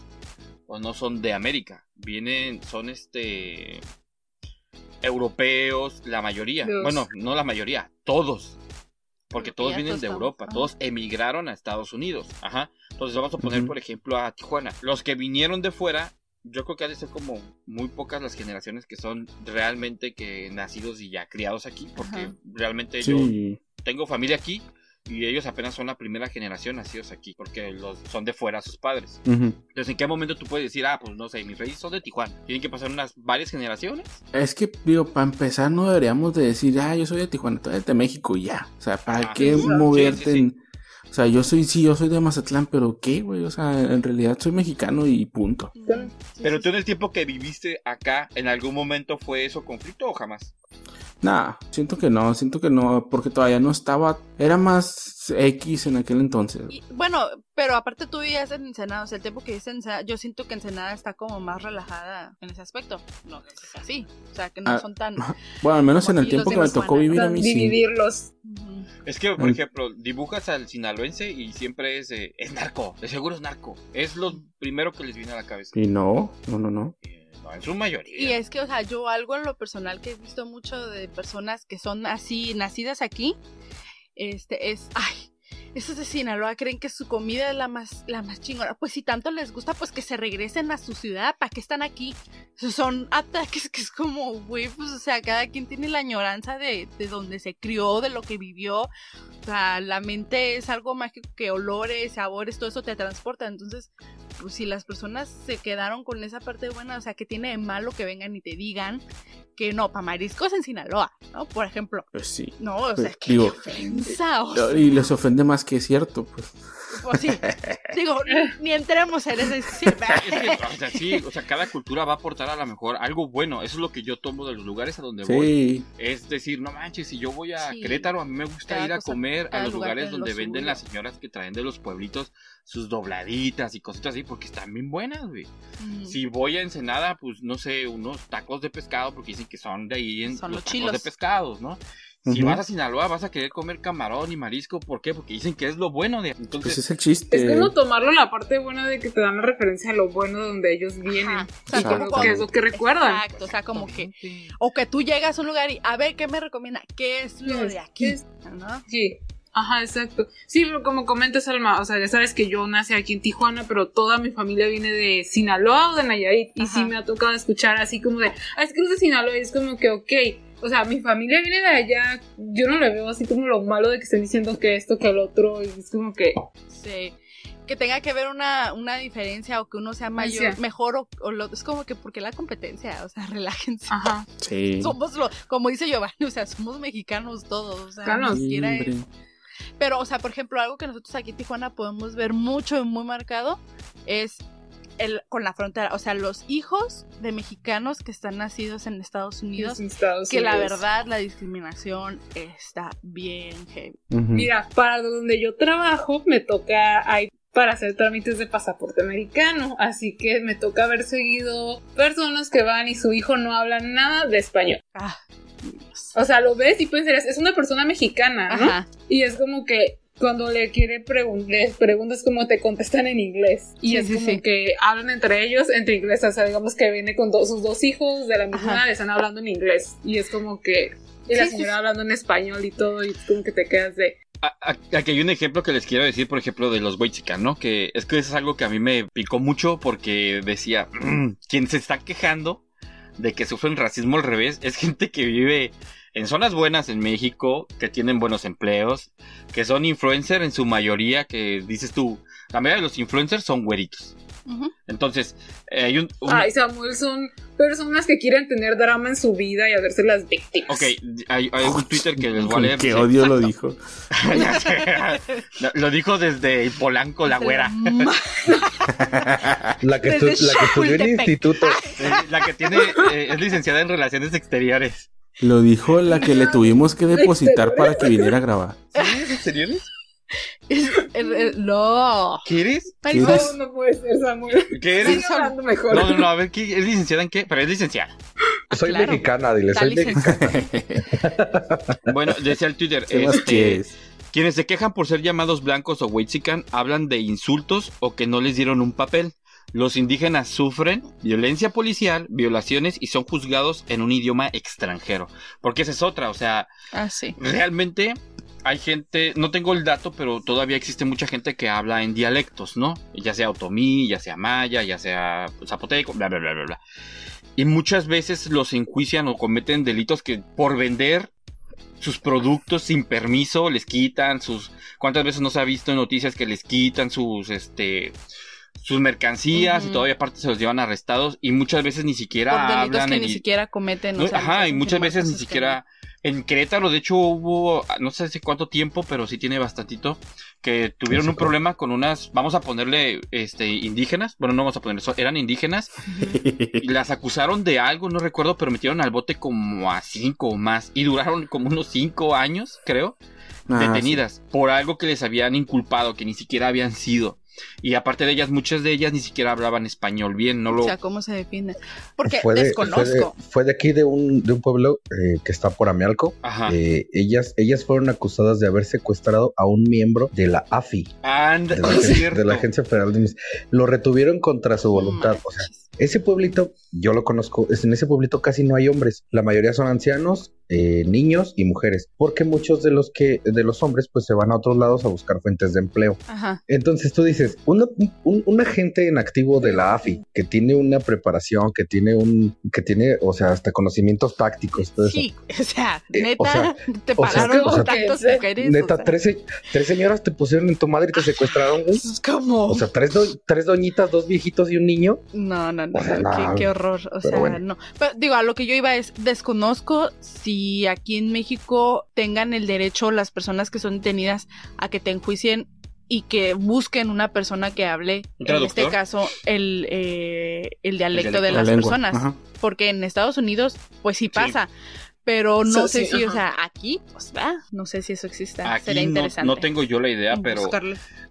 O no son de América. Vienen, son este europeos, la mayoría. Bueno, no la mayoría, todos. Porque todos vienen de Europa, todos emigraron a Estados Unidos. Ajá. Entonces vamos a poner, por ejemplo, a Tijuana. Los que vinieron de fuera, yo creo que ha de ser como muy pocas las generaciones que son realmente que nacidos y ya criados aquí. Porque Ajá. realmente yo tengo familia aquí y ellos apenas son la primera generación nacidos aquí. Porque los son de fuera sus padres. Entonces, ¿en qué momento tú puedes decir, ah, pues no sé, mis raíces son de Tijuana? Tienen que pasar unas varias generaciones. Es que, digo, para empezar no deberíamos de decir, ah, yo soy de Tijuana, tú eres de México y ya. O sea, ¿para Ah, qué sí, moverte sí, sí. en... O sea, yo soy, sí, yo soy de Mazatlán, pero ¿qué, güey? O sea, en realidad soy mexicano y punto. Pero tú en el tiempo que viviste acá, ¿en algún momento fue eso conflicto o jamás? Nah, siento que no, siento que no, porque todavía no estaba, era más X en aquel entonces. Y, bueno, pero aparte tú vivías en Ensenada, o sea, el tiempo que vives en Ensenada, yo siento que Ensenada está como más relajada en ese aspecto. No es así. O sea, que no Ah, son tan... Bueno, al menos en el tiempo que me tocó vivir a mí sí. dividirlos. Es que, por Mm. ejemplo, dibujas al sinaloense y siempre es, eh, es narco, de seguro es narco. Es lo primero que les viene a la cabeza. Y no, no, no, no. Eh, no, en su mayoría. Y es que, o sea, yo algo en lo personal que he visto mucho de personas que son así, nacidas aquí, este, es, ay, esos de Sinaloa creen que su comida es la más, la más chingona. Pues si tanto les gusta, pues que se regresen a su ciudad, ¿para qué están aquí? Son ataques que es como, güey, pues, o sea, cada quien tiene la añoranza de, de donde se crió, de lo que vivió. O sea, la mente es algo mágico que olores, sabores, todo eso te transporta. Entonces, pues si las personas se quedaron con esa parte buena, o sea, que tiene de malo que vengan y te digan que no, para mariscos en Sinaloa, ¿no? Por ejemplo. Pues sí. No, o sea, Pues, qué digo, ofensa. O sea, Y les ofende más que es cierto, pues. pues sí. Digo, ni, entremos en esa discusión. Es que, o sea, sí, o sea, cada cultura va a aportar a lo mejor algo bueno. Eso es lo que yo tomo de los lugares a donde voy. Sí. Es decir, no manches, si yo voy a Sí. Querétaro, a mí me gusta Cada ir a cosa- comer a los lugar lugares lo donde venden suyo. las señoras que traen de los pueblitos sus dobladitas y cositas así, porque están bien buenas, güey. Mm. Si voy a Ensenada, pues no sé, unos tacos de pescado, porque dicen que son de ahí en Son los los tacos chilos. de pescados, ¿no? Si vas a Sinaloa, vas a querer comer camarón y marisco, ¿por qué? Porque dicen que es lo bueno de. Entonces, Pues es el chiste. Es que no tomarlo la parte buena de que te dan la referencia a lo bueno de donde ellos vienen. Ajá. O sea, como que es lo que recuerdan. Exacto, o sea, como que. O que tú llegas a un lugar y, a ver, ¿qué me recomienda? ¿Qué es lo de aquí? Es- ¿No? Sí. Ajá, exacto. Sí, pero como comentas, Alma, o sea, ya sabes que yo nací aquí en Tijuana, pero toda mi familia viene de Sinaloa o de Nayarit. Y sí me ha tocado escuchar así como de, ah, es que es de Sinaloa. Y es como que, ok, o sea, mi familia viene de allá. Yo no le veo así como lo malo de que estén diciendo que esto, que el otro. Y es como que, Sí. Que tenga que ver una, una diferencia o que uno sea mayor, mejor o, o lo, es como que porque la competencia, o sea, relájense. ajá. Sí. Somos lo, como dice Giovanni, o sea, somos mexicanos todos, o sea, Mexicanos. ni siquiera es- Hombre. Pero, o sea, por ejemplo, algo que nosotros aquí en Tijuana podemos ver mucho y muy marcado es el, con la frontera. O sea, los hijos de mexicanos que están nacidos en Estados Unidos. en Estados Que la Unidos. verdad, la discriminación está bien heavy. Ujú. Mira, para donde yo trabajo me toca hay para hacer trámites de pasaporte americano, así que me toca haber seguido personas que van y su hijo no habla nada de español. Ah. O sea, lo ves y pensarías, es una persona mexicana, ¿no? Ajá. Y es como que cuando le quiere pregun le preguntas cómo te contestan en inglés. Y Sí, es sí, como sí. que hablan entre ellos, entre inglés. O sea, digamos que viene con sus dos hijos de la misma edad, están hablando en inglés. Y es como que. Y la señora hablando en español y todo, y es como que te quedas de. A- a- Aquí hay un ejemplo que les quiero decir, por ejemplo, de los Weitsican, ¿no? Que es que eso es algo que a mí me picó mucho porque decía, "Mm, quien se está quejando de que sufren racismo al revés es gente que vive en zonas buenas en México, que tienen buenos empleos, que son influencers en su mayoría, que dices tú, la mayoría de los influencers son güeritos. Entonces, eh, hay un... un- Ay, Samuel, son personas que quieren tener drama en su vida y hacerse las víctimas. Ok, hay, hay un Twitter que les voy a leer. qué odio lo dijo. Lo, dijo desde Polanco, la güera. La que, Desde estu- la que estudió en Chapultepec. instituto. Eh, La que tiene, eh, es licenciada en Relaciones Exteriores. Lo dijo la que le tuvimos que depositar para que viniera a grabar. ¿Sí? ¿Exteriores? Es- no. ¿Qué. No, no puede ser, Samuel. ¿Qué eres? hablando mejor. No, no, no, a ver, ¿qué? ¿es licenciada en qué? Pero es licenciada. Soy claro. mexicana, dile, soy mexicana. Bueno, decía el Twitter, ¿Qué más este, quienes se quejan por ser llamados blancos o whitezican hablan de insultos o que no les dieron un papel. Los indígenas sufren violencia policial, violaciones y son juzgados en un idioma extranjero. Porque esa es otra, o sea, Ah, sí. realmente hay gente, no tengo el dato, pero todavía existe mucha gente que habla en dialectos, ¿no? Ya sea otomí, ya sea maya, ya sea zapoteco, bla, bla, bla, bla, bla. Y muchas veces los enjuician o cometen delitos que por vender sus productos sin permiso les quitan sus cuántas veces no se ha visto en noticias que les quitan sus este sus mercancías y Ujú. todavía aparte se los llevan arrestados y muchas veces ni siquiera Por hablan que ni siquiera cometen. no, ajá, y muchas veces ni cosas que siquiera. En Querétaro, de hecho, hubo, no sé hace cuánto tiempo, pero sí tiene bastantito, que tuvieron un problema con unas, vamos a ponerle, este, indígenas, bueno, no vamos a ponerle eso, eran indígenas, y las acusaron de algo, no recuerdo, pero metieron al bote como a cinco o más, y duraron como unos cinco años, creo, Ah, detenidas, por algo que les habían inculpado, que ni siquiera habían sido. Y aparte de ellas, muchas de ellas ni siquiera hablaban español bien, no O lo... sea, ¿cómo se defiende? Porque Fue de, desconozco. Fue de, fue de aquí de un, de un pueblo eh, que está por Amialco. Ajá. Eh, ellas, ellas fueron acusadas de haber secuestrado a un miembro de la AFI, Anda, de la, de la Agencia Federal de Inmigración. Lo retuvieron contra su voluntad. O sea. Ese pueblito, yo lo conozco, es- en ese pueblito casi no hay hombres. La mayoría son ancianos, eh, niños y mujeres, porque muchos de los que de los hombres pues se van a otros lados a buscar fuentes de empleo. Ajá. Entonces tú dices, una- un, un agente en activo de la AFI que tiene una preparación, que tiene un, que tiene, o sea, hasta conocimientos tácticos, todo eso. Sí, o sea, Eh, neta, o sea, te o sea, pararon o los sea, tactos que- mujeres. Neta, o sea, tres, se- tres señoras te pusieron en tu madre y te secuestraron, güey. Es como. O sea, tres, do- tres doñitas, dos viejitos y un niño. no, no, no, o sea, no, no, qué, qué horror. O pero sea, bueno. no. Pero digo, a lo que yo iba es, desconozco si aquí en México tengan el derecho las personas que son detenidas a que te enjuicien y que busquen una persona que hable, ¿Un en este caso, el, eh, el dialecto dialecto. de La las personas. Ajá. Porque en Estados Unidos, pues sí pasa. Pero no sé sí, si, o sea, aquí, pues va, no sé si eso exista. Aquí Sería interesante. no tengo yo la idea, pero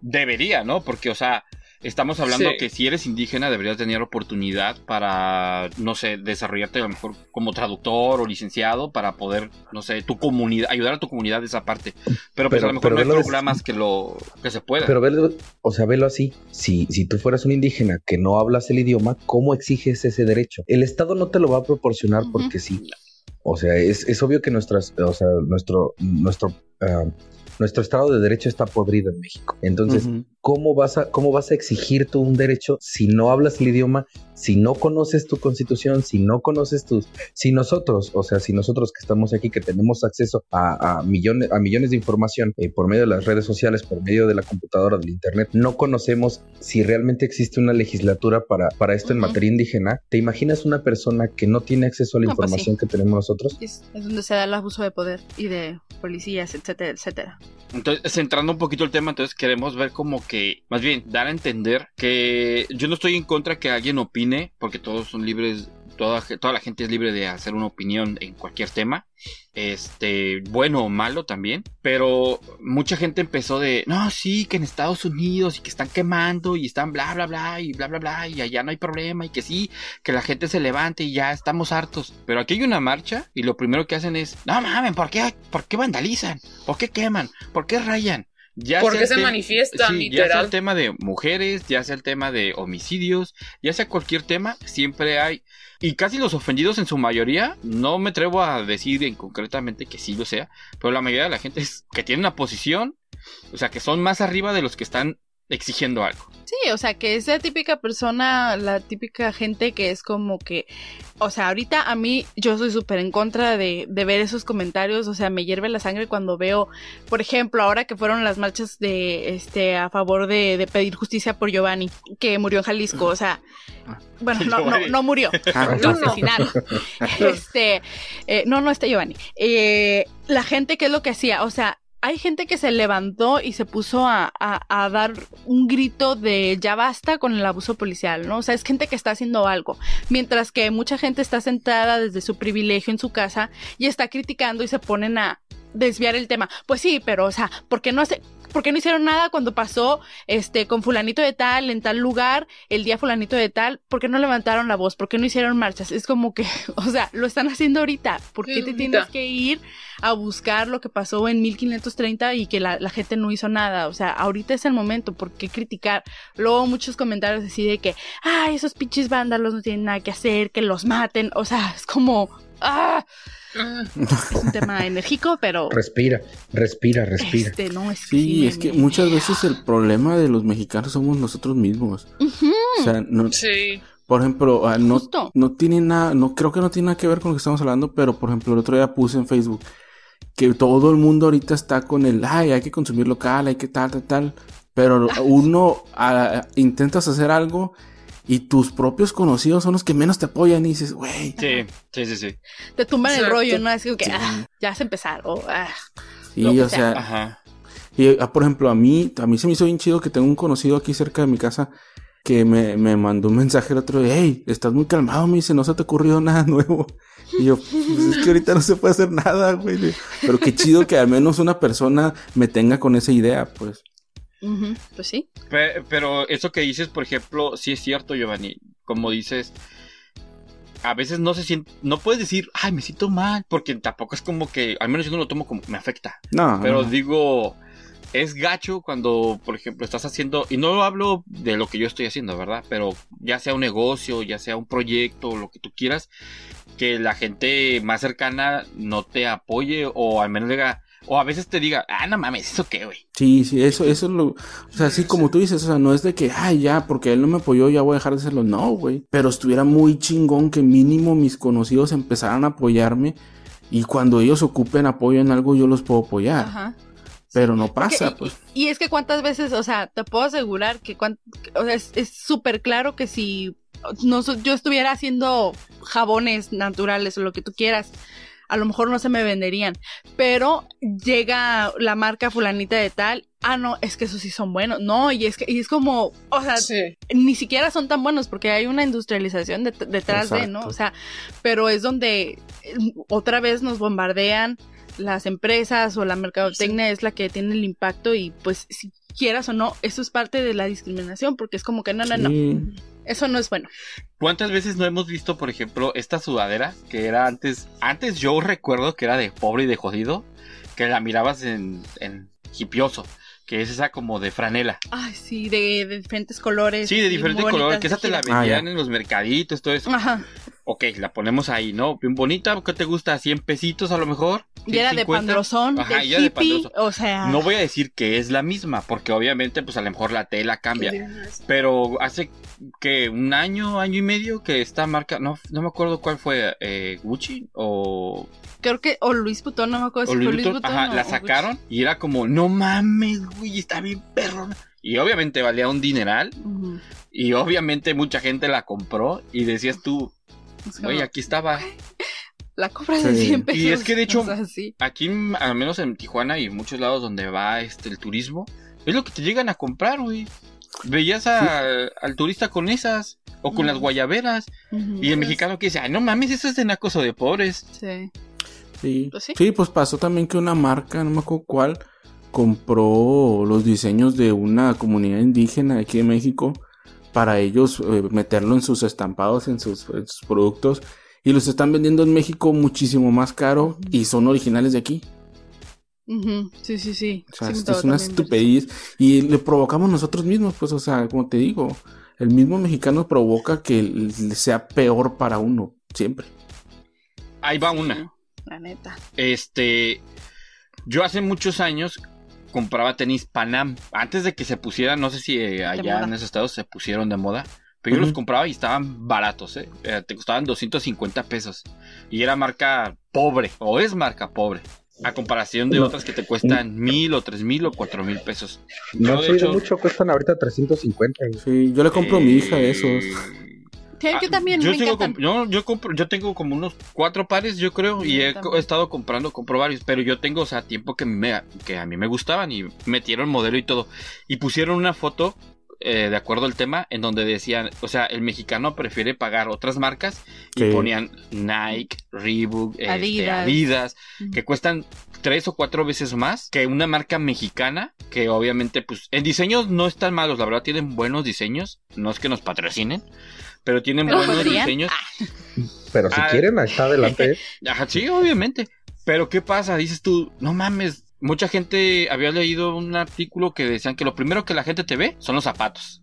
debería, ¿no? Porque, o sea, estamos hablando Sí. que si eres indígena deberías tener oportunidad para, no sé, desarrollarte a lo mejor como traductor o licenciado para poder, no sé, tu comunidad, ayudar a tu comunidad de esa parte. Pero pues a lo mejor no hay programas que lo que se pueda. Pero velo, o sea, velo así. Si, si tú fueras un indígena que no hablas el idioma, ¿cómo exiges ese derecho? El Estado no te lo va a proporcionar porque sí. O sea, es, es obvio que nuestras, o sea, nuestro, nuestro, ah, nuestro Estado de Derecho está podrido en México. Entonces. ¿Cómo vas a, cómo vas a exigir tú un derecho si no hablas el idioma, si no conoces tu constitución, si no conoces tus, si nosotros, o sea, si nosotros que estamos aquí, que tenemos acceso a, a millones, a millones de información eh, por medio de las redes sociales, por medio de la computadora, del internet, no conocemos si realmente existe una legislatura para, para esto en materia indígena, ¿te imaginas una persona que no tiene acceso a la No, pues información que tenemos nosotros? Es, es donde se da el abuso de poder y de policías, etcétera, etcétera. Entonces, centrando un poquito el tema, entonces queremos ver como que, más bien, dar a entender que yo no estoy en contra que alguien opine, porque todos son libres, toda, toda la gente es libre de hacer una opinión en cualquier tema, este, bueno o malo también, pero mucha gente empezó de, no, sí, que en Estados Unidos y que están quemando y están bla, bla, bla, y bla, bla, bla, y allá no hay problema, y que sí, que la gente se levante y ya estamos hartos. Pero aquí hay una marcha y lo primero que hacen es, no mames, ¿por qué, por qué vandalizan? ¿Por qué queman? ¿Por qué rayan? Ya ¿Por sea qué el se manifiestan, sí, ya sea literal? el tema de mujeres, ya sea el tema de homicidios, ya sea cualquier tema, siempre hay. Y casi los ofendidos en su mayoría, no me atrevo a decir en concretamente que sí lo sea, pero la mayoría de la gente es que tiene una posición, o sea, que son más arriba de los que están exigiendo algo. Sí, o sea, que esa típica persona, la típica gente que es como que, o sea, ahorita a mí yo soy súper en contra de, de, ver esos comentarios, o sea, me hierve la sangre cuando veo, por ejemplo, ahora que fueron las marchas de, este, a favor de, de pedir justicia por Giovanni, que murió en Jalisco, o sea, bueno, no, no, no murió, lo asesinaron. Este, eh, no, no está Giovanni. Eh, la gente, ¿qué es lo que hacía? O sea, hay gente que se levantó y se puso a, a, dar un grito de ya basta con el abuso policial, ¿no? O sea, es gente que está haciendo algo. Mientras que mucha gente está sentada desde su privilegio en su casa y está criticando y se ponen a desviar el tema. Pues sí, pero, o sea, ¿por qué no hace, ¿por qué no hicieron nada cuando pasó este con fulanito de tal en tal lugar, el día fulanito de tal? ¿Por qué no levantaron la voz? ¿Por qué no hicieron marchas? Es como que, o sea, lo están haciendo ahorita. ¿Por qué te tienes que ir a buscar lo que pasó en 1530 y que la, la, gente no hizo nada? O sea, ahorita es el momento, ¿por qué criticar? Luego muchos comentarios así de que, ay, esos pinches vándalos no tienen nada que hacer, que los maten. O sea, es como, ah. Es un tema enérgico, pero. Respira, respira, respira. Este, no, es que sí, sí, es que muchas veces el problema de los mexicanos somos nosotros mismos. Uh -huh. O sea, no. Sí. Por ejemplo, uh, no, Justo. no tiene nada, no creo que no tiene nada que ver con lo que estamos hablando, pero por ejemplo, el otro día puse en Facebook que todo el mundo ahorita está con el, ay, hay que consumir local, hay que tal, tal, tal. Pero uno uh, intentas hacer algo y tus propios conocidos son los que menos te apoyan y dices, güey. Sí, sí, sí, sí. Te tumban Exacto. el rollo, ¿no? Así que sí. ah, ya se empezaron. Ah, sí, o sea. Ajá. Y ah, por ejemplo, a mí, a mí se me hizo bien chido que tengo un conocido aquí cerca de mi casa que me, me mandó un mensaje el otro día, hey, estás muy calmado, me dice, no se te ha ocurrido nada nuevo. Y yo, pues es que ahorita no se puede hacer nada, güey. Pero qué chido que al menos una persona me tenga con esa idea, pues. Uh -huh, pues sí. Pero, pero, eso que dices, por ejemplo, sí es cierto, Giovanni. Como dices, a veces no se siente, no puedes decir, ay, me siento mal, porque tampoco es como que, al menos yo no lo tomo como me afecta. No. Pero no. digo, es gacho cuando, por ejemplo, estás haciendo, y no hablo de lo que yo estoy haciendo, ¿verdad? Pero ya sea un negocio, ya sea un proyecto, lo que tú quieras, que la gente más cercana no te apoye o al menos diga, o a veces te diga, ah, no mames, ¿eso qué, güey? Sí, sí, eso, eso es lo. O sea, así como tú dices, o sea, no es de que, ay, ya, porque él no me apoyó, ya voy a dejar de hacerlo. No, güey. Pero estuviera muy chingón que mínimo mis conocidos empezaran a apoyarme y cuando ellos ocupen apoyo en algo, yo los puedo apoyar. Ajá. Pero no pasa, Porque, pues. Y, y, es que cuántas veces, o sea, te puedo asegurar que, cuant, o sea, es súper claro que si no, yo estuviera haciendo jabones naturales o lo que tú quieras, a lo mejor no se me venderían. Pero llega la marca fulanita de tal. Ah, no, es que esos sí son buenos. No, y es que y es como, o sea, sí. ni siquiera son tan buenos porque hay una industrialización de, detrás Exacto. de, ¿no? O sea, pero es donde otra vez nos bombardean las empresas o la mercadotecnia sí. es la que tiene el impacto y pues si quieras o no, eso es parte de la discriminación porque es como que no, no, sí. no. Eso no es bueno. ¿Cuántas veces no hemos visto, por ejemplo, esta sudadera que era antes? Antes yo recuerdo que era de pobre y de jodido, que la mirabas en, en hipioso, que es esa como de franela. Ay, sí, de, de diferentes colores. Sí, de diferentes colores, que esa te la vendían ah, en los mercaditos, todo eso. Ajá. Ok, la ponemos ahí, ¿no? Bien bonita, ¿qué te gusta? ¿100 pesitos a lo mejor? Y era 50? de pandrozón, Ajá, de hippie, de pandrozón. o sea... No voy a decir que es la misma, porque obviamente, pues a lo mejor la tela cambia. Pero hace que un año, año y medio que esta marca, no, no me acuerdo cuál fue, eh, Gucci o... Creo que, o Luis Butón, no me acuerdo o si Luis fue Luis Butón, Butón Ajá, la sacaron Gucci. y era como, no mames, güey, está bien perro. Y obviamente valía un dineral. Uh -huh. Y obviamente mucha gente la compró y decías tú, Oye, aquí estaba. La compra de 100 pesos. Y es que de hecho, o sea, sí. aquí, al menos en Tijuana y en muchos lados donde va este el turismo, es lo que te llegan a comprar, güey. Veías a, sí. al turista con esas, o con uh -huh. las guayaberas, uh -huh. y el mexicano que dice, ay, no mames, eso es de nacos o de pobres. Sí. Sí. ¿Pues sí? sí, pues pasó también que una marca, no me acuerdo cuál, compró los diseños de una comunidad indígena aquí de México para ellos eh, meterlo en sus estampados, en sus, en sus, productos. Y los están vendiendo en México muchísimo más caro y son originales de aquí. Uh -huh. Sí, sí, sí. O sea, sí, esto es una estupidez. Y le provocamos nosotros mismos, pues, o sea, como te digo, el mismo mexicano provoca que sea peor para uno, siempre. Ahí va una. La neta. Este. Yo hace muchos años compraba tenis Panam. Antes de que se pusieran, no sé si eh, allá en esos estados se pusieron de moda. Pero yo los compraba y estaban baratos, ¿eh? Eh, Te costaban 250 pesos. Y era marca pobre, o es marca pobre. A comparación de No. otras que te cuestan mil o tres mil o cuatro mil pesos. No Yo, sé de mucho, cuestan ahorita 350. güey. Sí, yo le compro a mi hija eh, esos. Sí, ah, yo también yo me sigo encantan. comp- yo, yo compro, yo tengo como unos cuatro pares, yo creo, y Yo he, estado comprando, compro varios, pero yo tengo, o sea, tiempo que, me, que a mí me gustaban y metieron modelo y todo. Y pusieron una foto, eh, de acuerdo al tema, en donde decían, o sea, el mexicano prefiere pagar otras marcas y Sí. ponían Nike, Reebok, este, Adidas. Adidas, Ujú. que cuestan tres o cuatro veces más que una marca mexicana, que obviamente, pues, en diseños no están malos, la verdad tienen buenos diseños, no es que nos patrocinen, pero tienen Pero buenos podrían. diseños. Pero si Ah. quieren, ahí está adelante. Ajá, sí, obviamente. Pero ¿qué pasa? Dices tú, no mames. Mucha gente había leído un artículo que decían que lo primero que la gente te ve son los zapatos.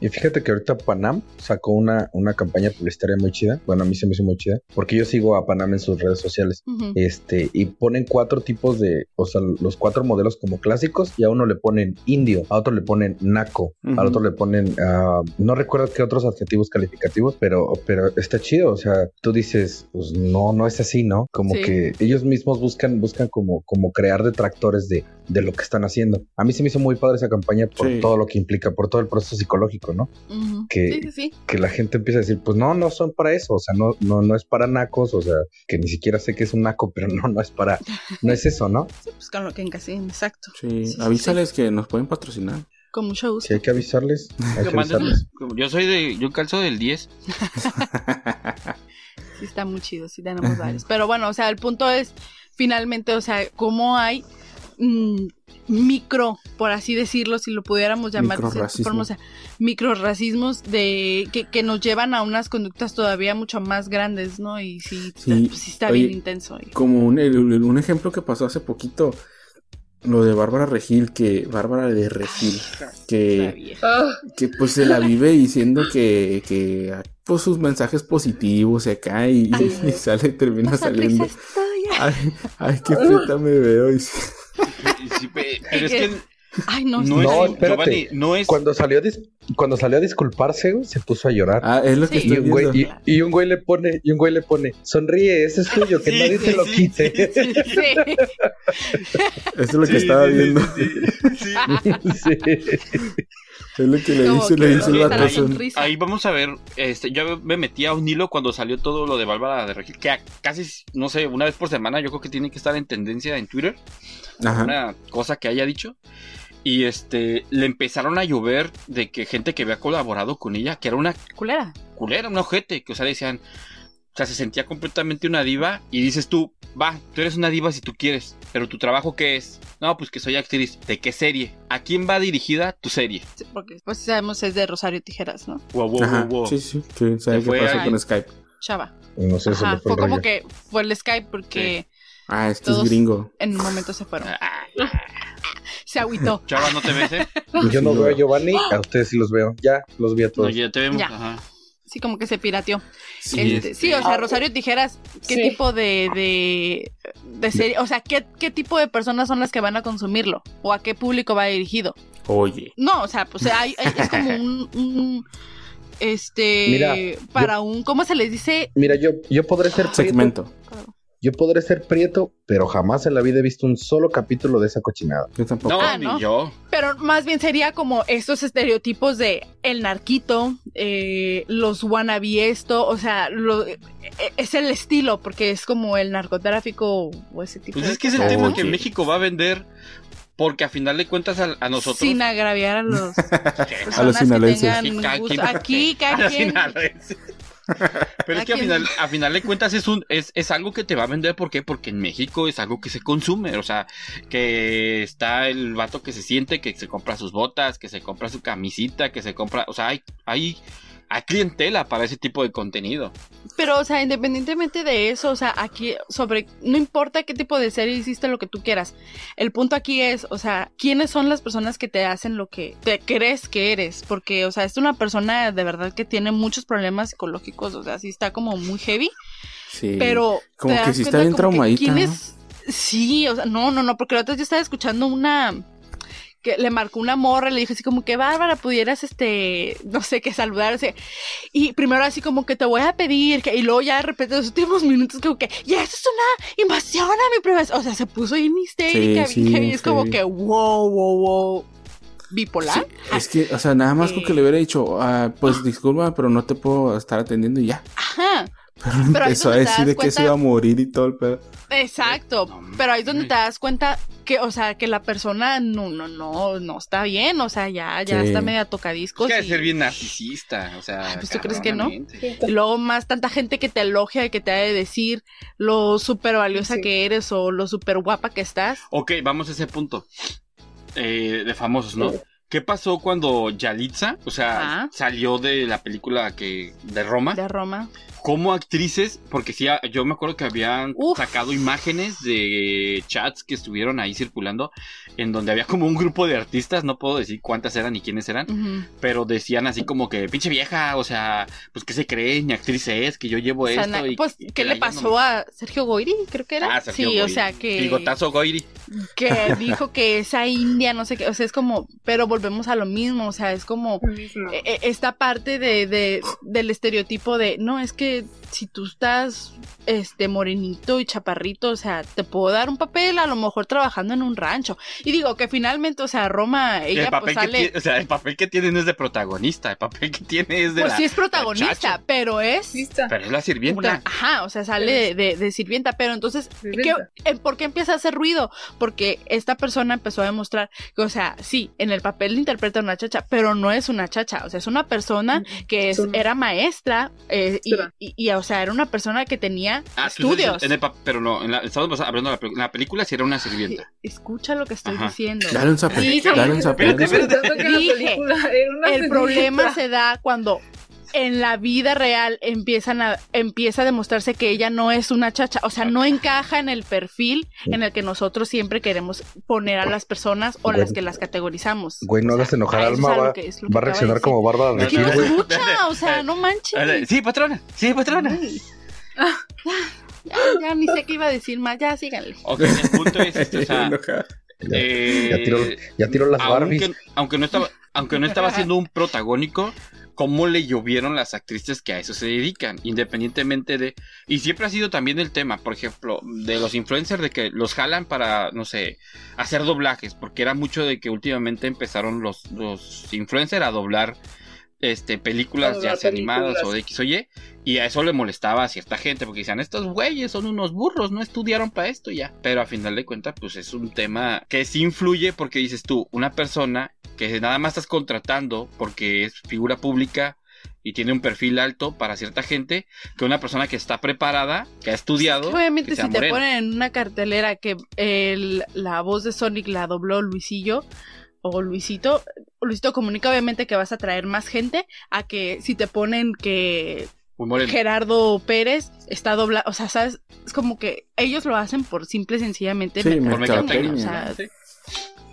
Y fíjate que ahorita Panam sacó una, una campaña publicitaria muy chida. Bueno, a mí se me hizo muy chida. Porque yo sigo a Panam en sus redes sociales. Ujú. Este, y ponen cuatro tipos de, o sea, los cuatro modelos como clásicos, y a uno le ponen indio, a otro le ponen naco, Ujú. al otro le ponen, ah, no recuerdo qué otros adjetivos calificativos, pero, pero está chido, o sea, tú dices, pues no, no es así, ¿no? Como Sí. que ellos mismos buscan, buscan como, como crear detractores de, de lo que están haciendo. A mí se me hizo muy padre esa campaña por Sí. todo lo que implica, por todo el proceso psicológico, ¿no? Ujú. que- Sí, sí, sí. que la gente empieza a decir, pues no, no son para eso, o sea, no, no, no es para nacos, o sea, que ni siquiera sé que es un naco, pero no, no es para, no es eso, ¿no? Sí, pues con lo que encasen, exacto. Sí, Sí, sí, avísales que nos pueden patrocinar. Con mucho gusto. Si hay que avisarles, hay Que avisarles. Yo soy de, yo calzo del 10. Sí, está muy chido, sí tenemos varios. Pero bueno, o sea, el punto es, finalmente, o sea, cómo hay mm, micro, por así decirlo, si lo pudiéramos llamar de cierta Microrracismo. forma, o sea, microracismos de que, que nos llevan a unas conductas todavía mucho más grandes, ¿no? Y sí, Sí, pues, sí está oye, bien intenso. Como un, ejemplo que pasó hace poquito, lo de Bárbara Regil, que Bárbara de Regil, que. Ah, que pues se la vive diciendo que, que pues sus mensajes positivos y acá y, Ay. y sale, termina saliendo. Ay, ay, qué feta me veo. y- Sí, pe- pero es que Ay, no, no, No, es, espérate. Giovanni, no es. Cuando salió, a cuando salió a disculparse, güey, se puso a llorar. Ah, es lo que Sí. y, estoy un güey, viendo. y, y un güey le pone, y un güey le pone, sonríe, ese es tuyo, que Sí, nadie sí, te lo sí, quite. Sí. Eso es lo que estaba sí, sí, viendo. sí, sí. Sí. Es lo que le dice, que le dice el sonrisa. Ahí vamos a ver, este, yo me metí a un hilo cuando salió todo lo de Bárbara de Regil, que a- casi, no sé, una vez por semana yo creo que tiene que estar en tendencia en Twitter, Ajá. una cosa que haya dicho. Y este, le empezaron a llover de que gente que había colaborado con ella, que era una Culera. culera, un ojete, que o sea, decían, o sea, se sentía completamente una diva y dices tú, va, tú eres una diva si tú quieres, pero tu trabajo qué es? No, pues que soy actriz. ¿De qué serie? ¿A quién va dirigida tu serie? Sí, porque pues sabemos es de Rosario Tijeras, ¿no? Wow, wow, Ajá. wow, wow. Sí, sí, sí. ¿Sabe Se qué pasó con Skype? Chava. No sé, se Ajá, fue fue el como que fue el Skype porque Ah, es que Todos- es gringo. en un momento se fueron. Ah, Se agüitó. Chava, ¿no te ves, eh? Yo no veo a Giovanni, a ustedes sí los veo. Ya, los vi a No, todos. ya te vemos. Ya. Ajá. Sí, como que se pirateó. Sí, Este, este- sí, o sea, Rosario Tijeras, ¿qué Sí. tipo de, de, de serie? O sea, ¿qué, ¿qué tipo de personas son las que van a consumirlo? ¿O a qué público va dirigido? Oye. No, o sea, pues hay, hay- es como un, un, este, Mira, para un, ¿cómo se les dice? Mira, yo, yo podré ser prieto, Segmento. Yo podré ser prieto, pero jamás en la vida he visto un solo capítulo de esa cochinada. Yo tampoco. No, Ah, ni ¿no? yo. Pero más bien sería como estos estereotipos de el narquito, eh, los wannabe esto, o sea, lo, eh, es el estilo, porque es como el narcotráfico o ese tipo Pues de es que es el tema ¿no? que México va a vender porque a final de cuentas a, a nosotros... Sin agraviar a los A los que sinaloenses. Aquí, a cada los quien. Pero es que a quien- final, a final de cuentas es un es, es algo que te va a vender, ¿por qué? Porque en México es algo que se consume, o sea, que está el vato que se siente, que se compra sus botas, que se compra su camisita, que se compra, o sea, hay, hay, hay clientela para ese tipo de contenido. Pero, o sea, independientemente de eso, o sea, aquí sobre, no importa qué tipo de serie hiciste lo que tú quieras. El punto aquí es, o sea, ¿quiénes son las personas que te hacen lo que te crees que eres? Porque, o sea, es una persona de verdad que tiene muchos problemas psicológicos, o sea, sí está como muy heavy, Sí. pero... Como que sí está bien traumadita, ¿quién ¿no? es? Sí, o sea, no, no, no, porque la otra vez yo estaba escuchando una que le marcó una morra, le dijo así como que Bárbara, pudieras, este, no sé, que saludarse. Y primero así como que te voy a pedir, que, y luego ya de repente los últimos minutos como que, ya, eso es una invasión a mi privacidad. O sea, se puso bien histérica, Sí, sí, heavy, es como que, wow, wow, wow. ¿Bipolar? Es que, o sea, nada más con que Eh. le hubiera dicho, ah, pues disculpa, pero no te puedo estar atendiendo y ya. Ajá. Pero empezó a decir de que se cuenta- iba a morir y todo el pedo. Exacto, No, pero ahí es donde te das cuenta que, o sea, que la persona no, no, no, no está bien, o sea, ya, ya Sí. está media Es tocadiscos. que ha de y- ser bien narcisista, o sea. Ay, pues, ¿tú crees que no? y luego más tanta gente que te elogia y que te ha de decir lo súper valiosa Sí. que eres o lo súper guapa que estás. Ok, vamos a ese punto. Eh, de famosos, ¿no? ¿Qué pasó cuando Yalitza, o sea, Ajá. salió de la película que de Roma? De Roma. Como actrices, porque sí, yo me acuerdo que habían Uf. sacado imágenes de chats que estuvieron ahí circulando, en donde había como un grupo de artistas, no puedo decir cuántas eran ni quiénes eran, pero decían así como que, pinche vieja, o sea, pues qué se cree, ni actriz es, que yo llevo O sea, esto. na- y, pues, y ¿qué le pasó no- a Sergio Goyri? Creo que era. Ah, Sergio sí, o sea, que, Bigotazo Goyri. que dijo que esa india, no sé qué, o sea, es como, pero volvemos a lo mismo, o sea, es como e- e- esta parte de, de- del estereotipo de, no, es que si tú estás este morenito y chaparrito, o sea, te puedo dar un papel a lo mejor trabajando en un rancho. Y digo que finalmente, o sea, Roma, el ella papel pues que sale... tiene, o sea, el papel que tiene no es de protagonista, el papel que tiene es de Pues la- sí es protagonista, pero es... Pero es la sirvienta. una- ajá, o sea, sale de, de- de sirvienta, pero entonces, ¿qué- Sirvienta. eh, ¿por qué empieza a hacer ruido? Porque esta persona empezó a demostrar que, o sea, sí, en el papel interpreta a una chacha, pero no es una chacha, o sea, es una persona que es, era maestra eh, y. y- y, o sea, era una persona que tenía Ah, estudios. en el pa- pero no, en la, estamos hablando de la, en la película si era una sirvienta. Escucha lo que estoy Ajá. diciendo. Dale un zape, Dije- dale un zape. Espérate, espérate. Pensando que la Dije, película era una El sirvienta. problema se da cuando en la vida real empiezan a, empieza a demostrarse que ella no es una chacha, o sea, no encaja en el perfil en el que nosotros siempre queremos poner a las personas o las Güey. que las categorizamos. Güey, no O sea, hagas enojar a eso es Alma, va, que- va a reaccionar como Bárbara de güey. escucha, o sea, no manches. Sí, patrona, sí, patrona. Ya, ya ni sé qué iba a decir más, ya síganle. Ok, el punto es este, o sea, Ya, eh, ya tiró, ya tiró las Barbies. aunque, aunque no estaba, aunque no estaba siendo un protagónico, cómo le llovieron las actrices que a eso se dedican, independientemente de, y siempre ha sido también el tema, por ejemplo, de los influencers de que los jalan para, no sé, hacer doblajes, porque era mucho de que últimamente empezaron los, los influencers a doblar este películas ya sea animadas o de X o Y y a eso le molestaba a cierta gente porque decían estos güeyes son unos burros no estudiaron para esto ya pero a final de cuentas pues es un tema que sí influye porque dices tú una persona que nada más estás contratando porque es figura pública y tiene un perfil alto para cierta gente que una persona que está preparada que ha estudiado Obviamente, que sea si te ponen en una cartelera que el- la voz de Sonic la dobló Luisillo o Luisito, Luisito comunica obviamente que vas a traer más gente a que si te ponen que. Gerardo Pérez está doblado, o sea, sabes, es como que ellos lo hacen por simple y sencillamente Sí, mercadotecnia, o sea, Sí.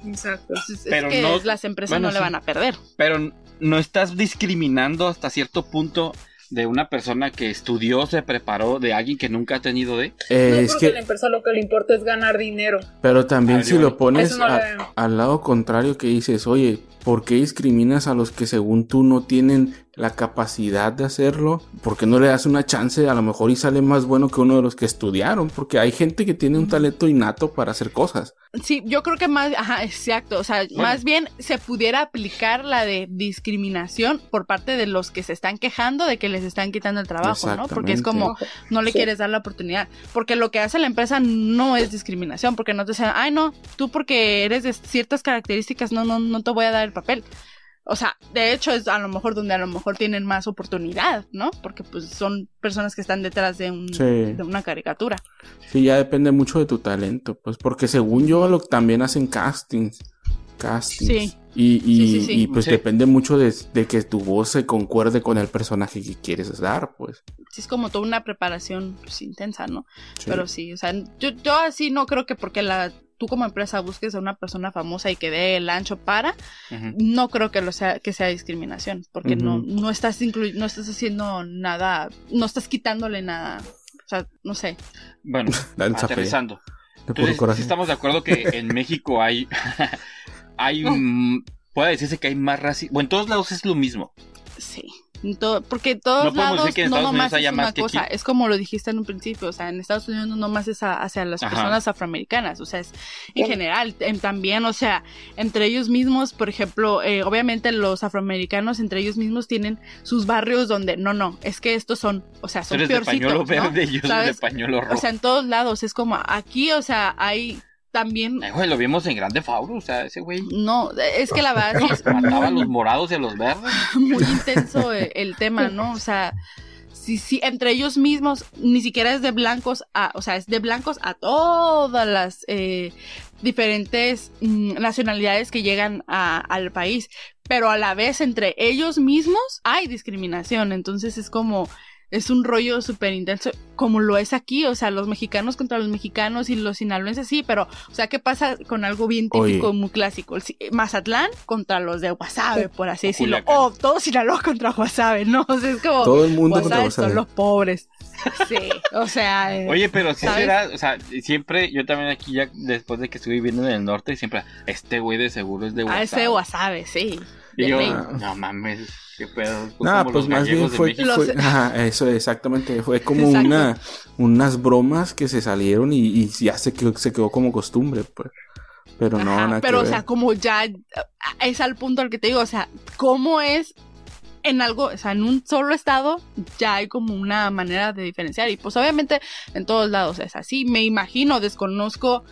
Exacto. es, es Pero que no- las empresas bueno, no le van a perder. Pero no estás discriminando hasta cierto punto de una persona que estudió, se preparó, de alguien que nunca ha tenido de. Eh, no, es porque a la que, empresa lo que le importa es ganar dinero. pero también Ah, si lo pones no a- al lado contrario que dices, oye, ¿por qué discriminas a los que según tú no tienen la capacidad de hacerlo? ¿Por qué no le das una chance a lo mejor y sale más bueno que uno de los que estudiaron? Porque hay gente que tiene un talento innato para hacer cosas. Sí, yo creo que más, ajá, exacto, o sea, más bien se pudiera aplicar la de discriminación por parte de los que se están quejando de que les están quitando el trabajo, ¿no? Porque es como, no le Sí. quieres dar la oportunidad. Porque lo que hace la empresa no es discriminación, porque no te dicen, ay, no, tú porque eres de ciertas características, no, no, no te voy a dar el papel. O sea, de hecho es a lo mejor donde a lo mejor tienen más oportunidad, ¿no? Porque pues son personas que están detrás de, un, Sí. de una caricatura. Sí, ya depende mucho de tu talento, pues porque según yo lo, también hacen castings. Castings. Sí. Y, y, Sí, y, pues depende mucho de, de que tu voz se concuerde con el personaje que quieres dar, pues. Sí, es como toda una preparación pues, intensa, ¿no? Pero sí, o sea, yo, yo así no creo que porque la tú como empresa busques a una persona famosa y que dé el ancho para, no creo que lo sea que sea discriminación, porque no no estás inclu- no estás haciendo nada, no estás quitándole nada. O sea, no sé. Bueno, aterrizando. Entonces, sí estamos de acuerdo que en México hay hay. puede decirse que hay más racismo. Bueno, en todos lados es lo mismo. Sí. Todo- porque en todos No lados decir que en no Estados nomás es una cosa, aquí. es como lo dijiste en un principio, o sea, en Estados Unidos no nomás es a- hacia las Ajá. personas afroamericanas, o sea, es en general, también, o sea, entre ellos mismos, por ejemplo, eh, obviamente los afroamericanos entre ellos mismos tienen sus barrios donde, no, no, es que estos son, o sea, son eres de pañuelo peorcitos, ¿no? verde y yo soy de ¿Sabes? pañuelo rojo. O sea, en todos lados, es como aquí, o sea, hay también, güey, lo vimos en Grande Fauro, o sea, ese güey no, es que la verdad sí es mataba a los morados y a los verdes. muy intenso eh, el tema, ¿no? O sea, sí, sí, entre ellos mismos, ni siquiera es de blancos a, o sea, es de blancos a todas las eh, diferentes mm, nacionalidades que llegan a- al país, pero a la vez entre ellos mismos hay discriminación, entonces es como... Es un rollo súper intenso, como lo es aquí, o sea, los mexicanos contra los mexicanos y los sinaloenses, sí, pero, o sea, ¿qué pasa con algo bien típico, Oye. muy clásico? El si- Mazatlán contra los de Guasave, por así decirlo. O todo Sinaloa contra Guasave, ¿no? O sea, es como. Todo el mundo contra Guasave son Guasave. los pobres. Sí, o sea. eh, Oye, pero si ¿Sabes? será, o sea, siempre, yo también aquí ya después de que estuve viviendo en el norte, siempre, este güey de seguro es de a WhatsApp. ese Guasave, sí. Y yo, no mames, qué pedo. No, como pues más bien fue, ajá, eso exactamente, fue como Exacto. una unas bromas que se salieron y, y ya se quedó, se quedó como costumbre, pues. Pero no, Ajá, nada que pero, o ver. sea, como ya es al punto al que te digo, o sea, ¿cómo es en algo, o sea, en un solo estado ya hay como una manera de diferenciar? Y pues obviamente en todos lados es así, me imagino, desconozco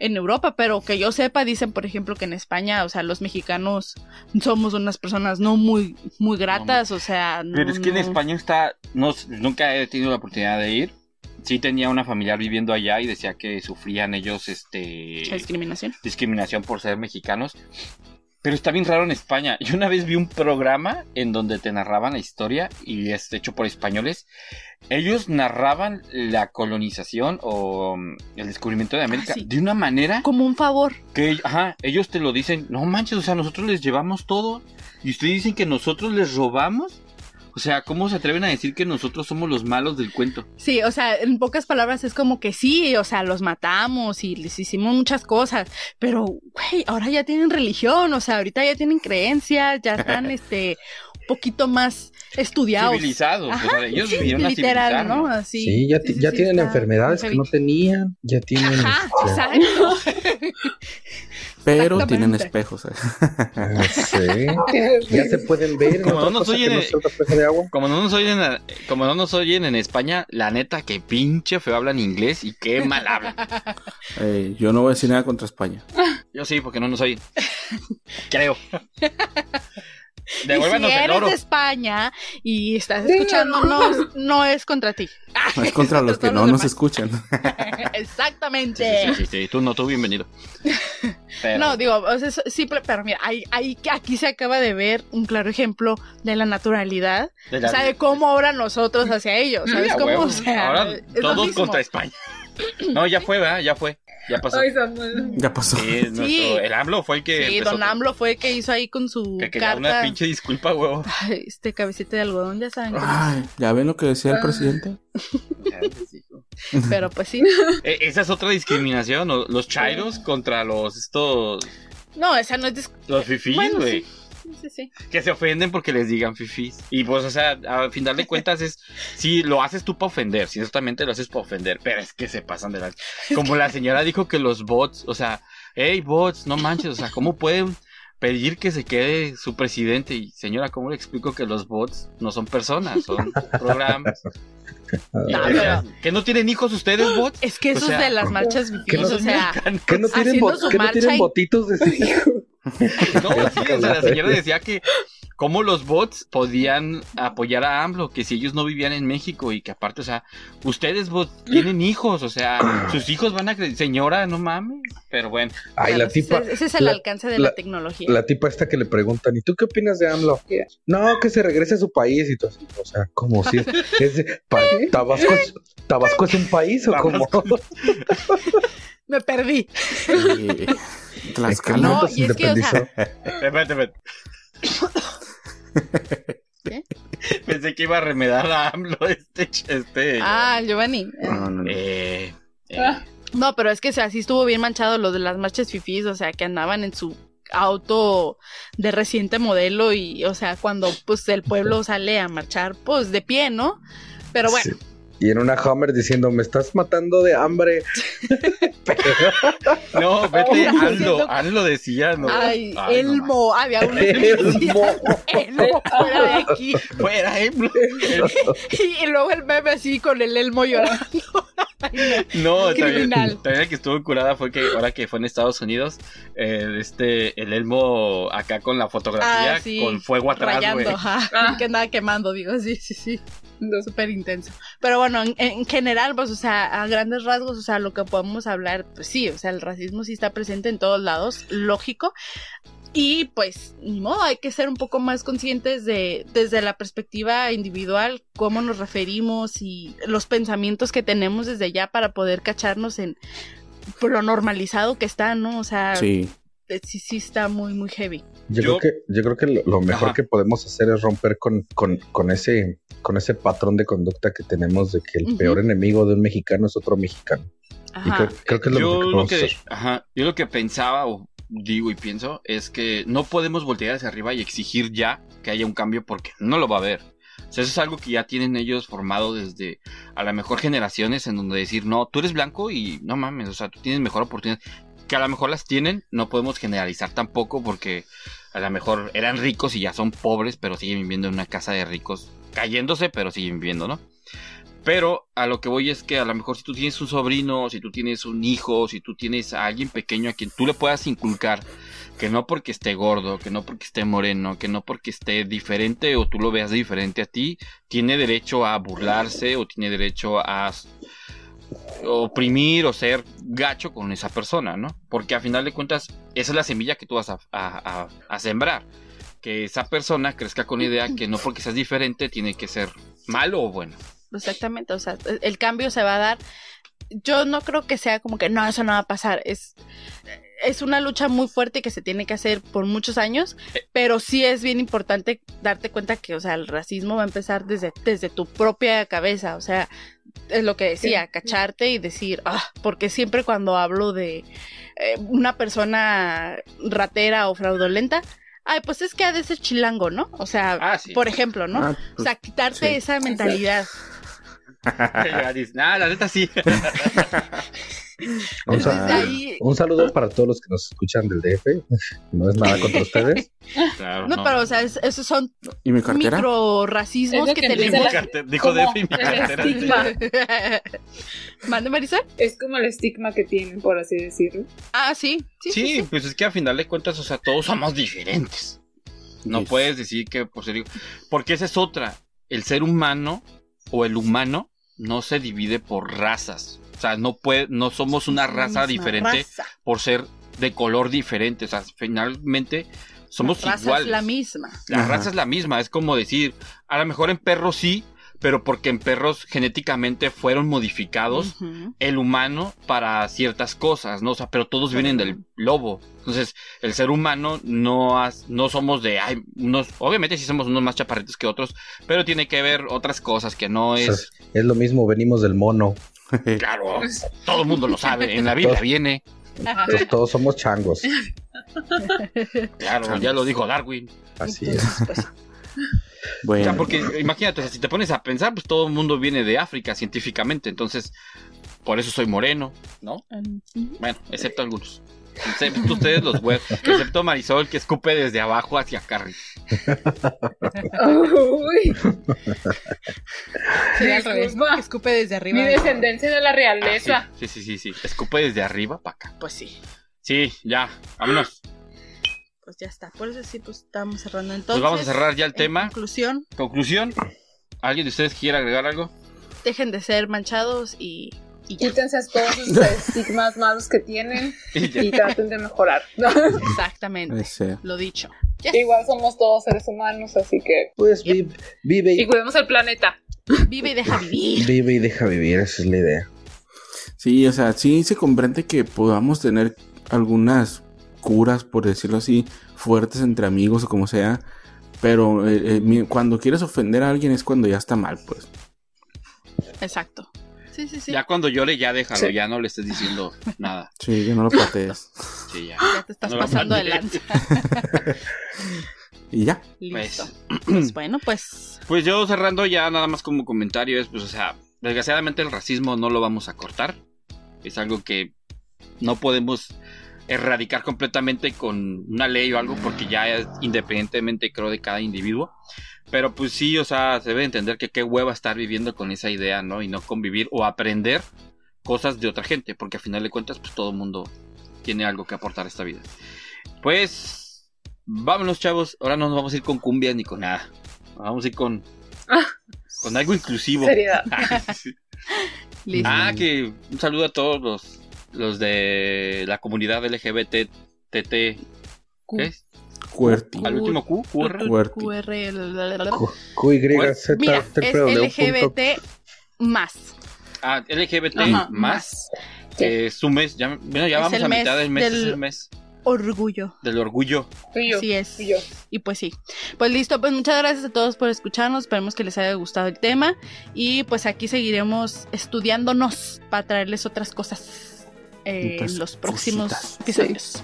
en Europa, pero que yo sepa, dicen, por ejemplo, que en España, o sea, los mexicanos somos unas personas no muy, muy gratas, o sea, no, Pero es que en España está, no, nunca he tenido la oportunidad de ir. Sí tenía una familiar viviendo allá y decía que sufrían ellos, este, ¿La discriminación. discriminación por ser mexicanos. Pero está bien raro en España. Yo una vez vi un programa en donde te narraban la historia y es hecho por españoles. Ellos narraban la colonización o mm, el descubrimiento de América sí. de una manera Como un favor. que ajá, ellos te lo dicen, no manches, o sea, nosotros les llevamos todo y ustedes dicen que nosotros les robamos. O sea, ¿cómo se atreven a decir que nosotros somos los malos del cuento? Sí, o sea, en pocas palabras es como que sí, o sea, los matamos y les hicimos muchas cosas, pero, güey, ahora ya tienen religión, o sea, ahorita ya tienen creencias, ya están, este, un poquito más estudiados. Civilizados. Ajá, o sea, ellos sí, vinieron a literal, ¿no? Así. Sí, ya, sí, ya sí, tienen enfermedades que no tenían, ya tienen... Ajá, este, exacto. Pero tienen espejos. ¿eh? ah, sí. Ya se pueden ver. Como otra no nos cosa que oyen, no sea otra espejo de agua. Como no nos oyen, a- como no nos oyen en España, la neta que pinche feo hablan inglés y qué mal hablan. Eh, yo no voy a decir nada contra España. Yo sí, porque no nos oyen. Creo. Y si el eres oro. de España y estás escuchándonos, no es contra ti. No es contra los que no nos escuchan. Exactamente. Sí, sí, sí, tú no, tú bienvenido. Pero, No, digo, o sea, es- sí, pero mira, ahí, ahí- aquí se acaba de ver un claro ejemplo de la naturalidad. de O sea, de cómo ahora nosotros hacia ellos. Sí, ¿Sabes a cómo? O sea, Ahora todos contra España. No, ya fue, ¿verdad? Ya fue. Ya pasó. Ay, Samuel. Ya pasó. Sí, nuestro- el AMLO fue el que. Sí, empezó don. AMLO fue el que hizo ahí con su Que quería una pinche disculpa, huevo. Ay, Este cabecita de algodón, ya saben. Ay, ¿ya ven lo que decía el presidente? Pero pues sí. Eh, Esa es otra discriminación, ¿no? los chairos contra los estos No, esa no es. los fifís, Bueno, güey. sí. Sí, sí. Que se ofenden porque les digan fifís. Y pues, o sea, a final de cuentas es. Sí, lo haces tú para ofender. Ciertamente lo haces para ofender. Pero es que se pasan de la. Como la señora dijo que los bots, o sea, hey bots, no manches, o sea, ¿cómo pueden pedir que se quede su presidente? Y señora, ¿cómo le explico que los bots no son personas, son programas? No, que- pero- ¿Que no tienen hijos ustedes, bots? Es que O eso sea, es de las marchas que no o sea. ¿Qué no tienen, bot- qué no tienen y- botitos de No, sí, o sea, la señora decía que cómo los bots podían apoyar a AMLO, que si ellos no vivían en México y que aparte, o sea, ustedes bots tienen hijos, o sea, sus hijos van a crecer, señora, no mames, pero bueno, Ay, Claro, la ese- tipa, Ese es el la- alcance de la- la, tecnología. la tipa esta que le preguntan, ¿y tú qué opinas de AMLO? No, que se regrese a su país y todo así. O sea, como si es, es- pa- Tabasco, es, Tabasco es un país o como Me perdí. Eh, Tlaxcala. No, se y es que, o sea, espérate, espérate. ¿Qué? Pensé que iba a remedar a AMLO este, este. Ah, Giovanni. No, no, no. eh, eh, Ah. No, pero es que o sea, sí estuvo bien manchado lo de las marchas fifís, o sea, que andaban en su auto de reciente modelo y, o sea, cuando pues el pueblo sale a marchar, pues de pie, ¿no? Pero bueno. Sí. Y en una Hummer diciendo, me estás matando de hambre. No, vete, Anlo, Anlo decía, no. Ay, Ay, no Elmo, había decía, Elmo. Elmo, fuera de aquí. Fuera, Elmo. Y, luego el meme así con el Elmo llorando. No. También, Criminal. también el que estuvo curada fue que ahora que fue en Estados Unidos, eh, este, el Elmo acá con la fotografía, Ah, sí, con fuego atrás, güey. Ah. que andaba quemando, digo, sí, sí, sí. No. Súper intenso. Pero bueno, en, en general, pues, o sea, a grandes rasgos, o sea, lo que podemos hablar, pues sí, o sea, el racismo sí está presente en todos lados, lógico. Y pues, ni modo, hay que ser un poco más conscientes de, desde la perspectiva individual, cómo nos referimos y los pensamientos que tenemos desde ya para poder cacharnos en lo normalizado que está, ¿no? O sea, Sí. eh, sí, sí está muy, muy heavy. Yo, Yo- creo que, yo creo que lo, mejor Ajá. que podemos hacer es romper con, con, con ese, con ese patrón de conducta que tenemos de que el peor enemigo de un mexicano es otro mexicano. Y creo, creo que es lo yo mejor que lo podemos que, ajá, yo lo que pensaba o digo y pienso es que no podemos voltear hacia arriba y exigir ya que haya un cambio porque no lo va a haber. O sea, eso es algo que ya tienen ellos formado desde a lo mejor generaciones en donde decir, no, tú eres blanco y no mames, o sea, tú tienes mejor oportunidad. Que a lo mejor las tienen, no podemos generalizar tampoco porque a lo mejor eran ricos y ya son pobres, pero siguen viviendo en una casa de ricos, cayéndose, pero siguen viviendo, ¿no? Pero a lo que voy es que a lo mejor si tú tienes un sobrino, si tú tienes un hijo, si tú tienes a alguien pequeño a quien tú le puedas inculcar que no porque esté gordo, que no porque esté moreno, que no porque esté diferente o tú lo veas diferente a ti, tiene derecho a burlarse o tiene derecho a oprimir o ser gacho con esa persona, ¿no? Porque a final de cuentas esa es la semilla que tú vas a, sembrar. Que esa persona crezca con la idea que no porque seas diferente tiene que ser malo o bueno. Exactamente, o sea, el cambio se va a dar. Yo no creo que sea como que no, eso no va a pasar. Es, es una lucha muy fuerte que se tiene que hacer por muchos años, pero sí es bien importante darte cuenta que, o sea, el racismo va a empezar desde, desde tu propia cabeza. O sea, es lo que decía, cacharte y decir, ah, porque siempre cuando hablo de eh, una persona ratera o fraudulenta, ay, pues es que ha de ser chilango, ¿no? O sea, Ah, sí. por ejemplo, ¿no? Ah, O pues, sea, quitarte sí. esa mentalidad. "Nah, la neta sí. Un, Desde sal- ahí- un saludo para todos los que nos escuchan del DF. No es nada contra ustedes. Claro, No, pero o sea, es- esos son ¿Y mi cartera? micro racismos que, que tenemos. dijo como Defi mi el cartera. estigma. ¿Mande Marisol? Es como el estigma que tienen, por así decirlo. Ah, sí. Sí, sí, Sí, sí. pues es que a final de cuentas, o sea, todos somos diferentes. No Yes. puedes decir que por ser... Porque esa es otra. El ser humano o el humano no se divide por razas. O sea, no puede, no somos una raza diferente raza. por ser de color diferente. O sea, finalmente somos La raza iguales. es la misma. La Ajá. raza es la misma, es como decir, a lo mejor en perros sí, pero porque en perros genéticamente fueron modificados el humano para ciertas cosas, ¿no? O sea, pero todos vienen del lobo. Entonces, el ser humano no, has- no somos de, ay, unos, obviamente sí somos unos más chaparritos que otros, pero tiene que ver otras cosas que no O sea, es, es lo mismo, venimos del mono. claro, todo el mundo lo sabe, en la Biblia Todos- viene, Entonces, todos somos changos. claro, ya lo dijo Darwin. Así es. Entonces, pues, O Bueno, sea, porque imagínate, o sea, si te pones a pensar, pues todo el mundo viene de África científicamente, entonces por eso soy moreno, ¿no? ujú. Bueno, excepto algunos. Excepto ustedes los güeyes, excepto Marisol que escupe desde abajo hacia acá. Uy, Sería al revés. Que Escupe desde arriba. mi descendencia de la Ah, realeza. sí, sí, sí, sí, sí. Escupe desde arriba para acá. Pues sí. Sí, ya, vámonos. Pues ya está. Por eso sí, pues estamos cerrando. Entonces, Pues vamos a cerrar ya el tema. conclusión, Conclusión. ¿Alguien de ustedes quiere agregar algo? dejen de ser manchados y, y ya. Quítense todos esos estigmas malos que tienen Y traten de mejorar. Exactamente. ese. Lo dicho. Yes. Igual somos todos seres humanos, así que. Pues vi- vive, Y y, cuidemos el planeta. Vive y deja vivir. vive y deja vivir, esa es la idea. Sí, o sea, sí se comprende que podamos tener algunas curas, por decirlo así, fuertes entre amigos o como sea, pero eh, eh, cuando quieres ofender a alguien es cuando ya está mal, pues. Exacto. Sí, sí, sí. Ya cuando llore, ya déjalo, Sí. ya no le estés diciendo nada. Sí, que no lo patees. Sí, ya. Ya te estás No pasando de lanza. y ya. Listo. Pues, Pues bueno, pues. pues yo cerrando ya nada más como comentario es, pues, o sea, desgraciadamente el racismo no lo vamos a cortar. Es algo que no podemos erradicar completamente con una ley o algo porque ya es independientemente creo de cada individuo. Pero pues sí, o sea, se debe entender que qué hueva estar viviendo con esa idea, ¿no? Y no convivir o aprender cosas de otra gente, porque al final de cuentas pues todo el mundo tiene algo que aportar a esta vida. Pues vámonos chavos, ahora no nos vamos a ir con cumbia ni con nada. Vamos a ir con con algo inclusivo. Seriedad. Sí. Listo. Ah, que un saludo a todos los, los de la comunidad LGBT TT. Q. ¿Qué es? Cuerti. Al último Q, QR. QYZ, Mira, es triple LGBT más. Ah, LGBT más. Es un mes. Ya, bueno, ya Es vamos el a mes mitad del mes. Es el mes Orgullo. del orgullo. Así es. Y pues sí. Pues listo, pues muchas gracias a todos por escucharnos. Esperemos que les haya gustado el tema. Y pues aquí seguiremos estudiándonos para traerles otras cosas eh, en los próximos cositas. episodios.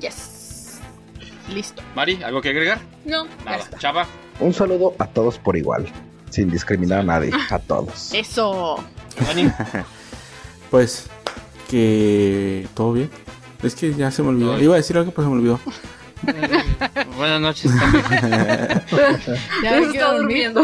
Yes. Listo. Mari, ¿algo que agregar? No, Nada. está. Chava. Un saludo a todos por igual, sin discriminar a nadie, a todos. Eso. Pues que todo bien. Es que ya se me olvidó. Iba a decir algo, pero se me olvidó. Buenas noches. también. Ya me está durmiendo.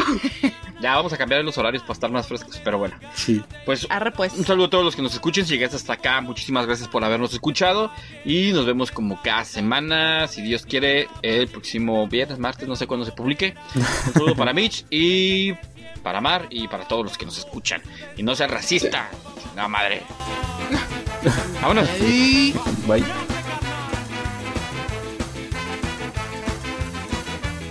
Ya vamos a cambiar los horarios para estar más frescos, pero bueno. Sí. Pues Arre pues. un saludo a todos los que nos escuchen. Si llegaste hasta acá, muchísimas gracias por habernos escuchado. Y nos vemos como cada semana, si Dios quiere, el próximo viernes, martes, no sé cuándo se publique. Un saludo para Mitch y para Mar y para todos los que nos escuchan. Y no sean racista. No, madre. Vámonos. Ay. Bye.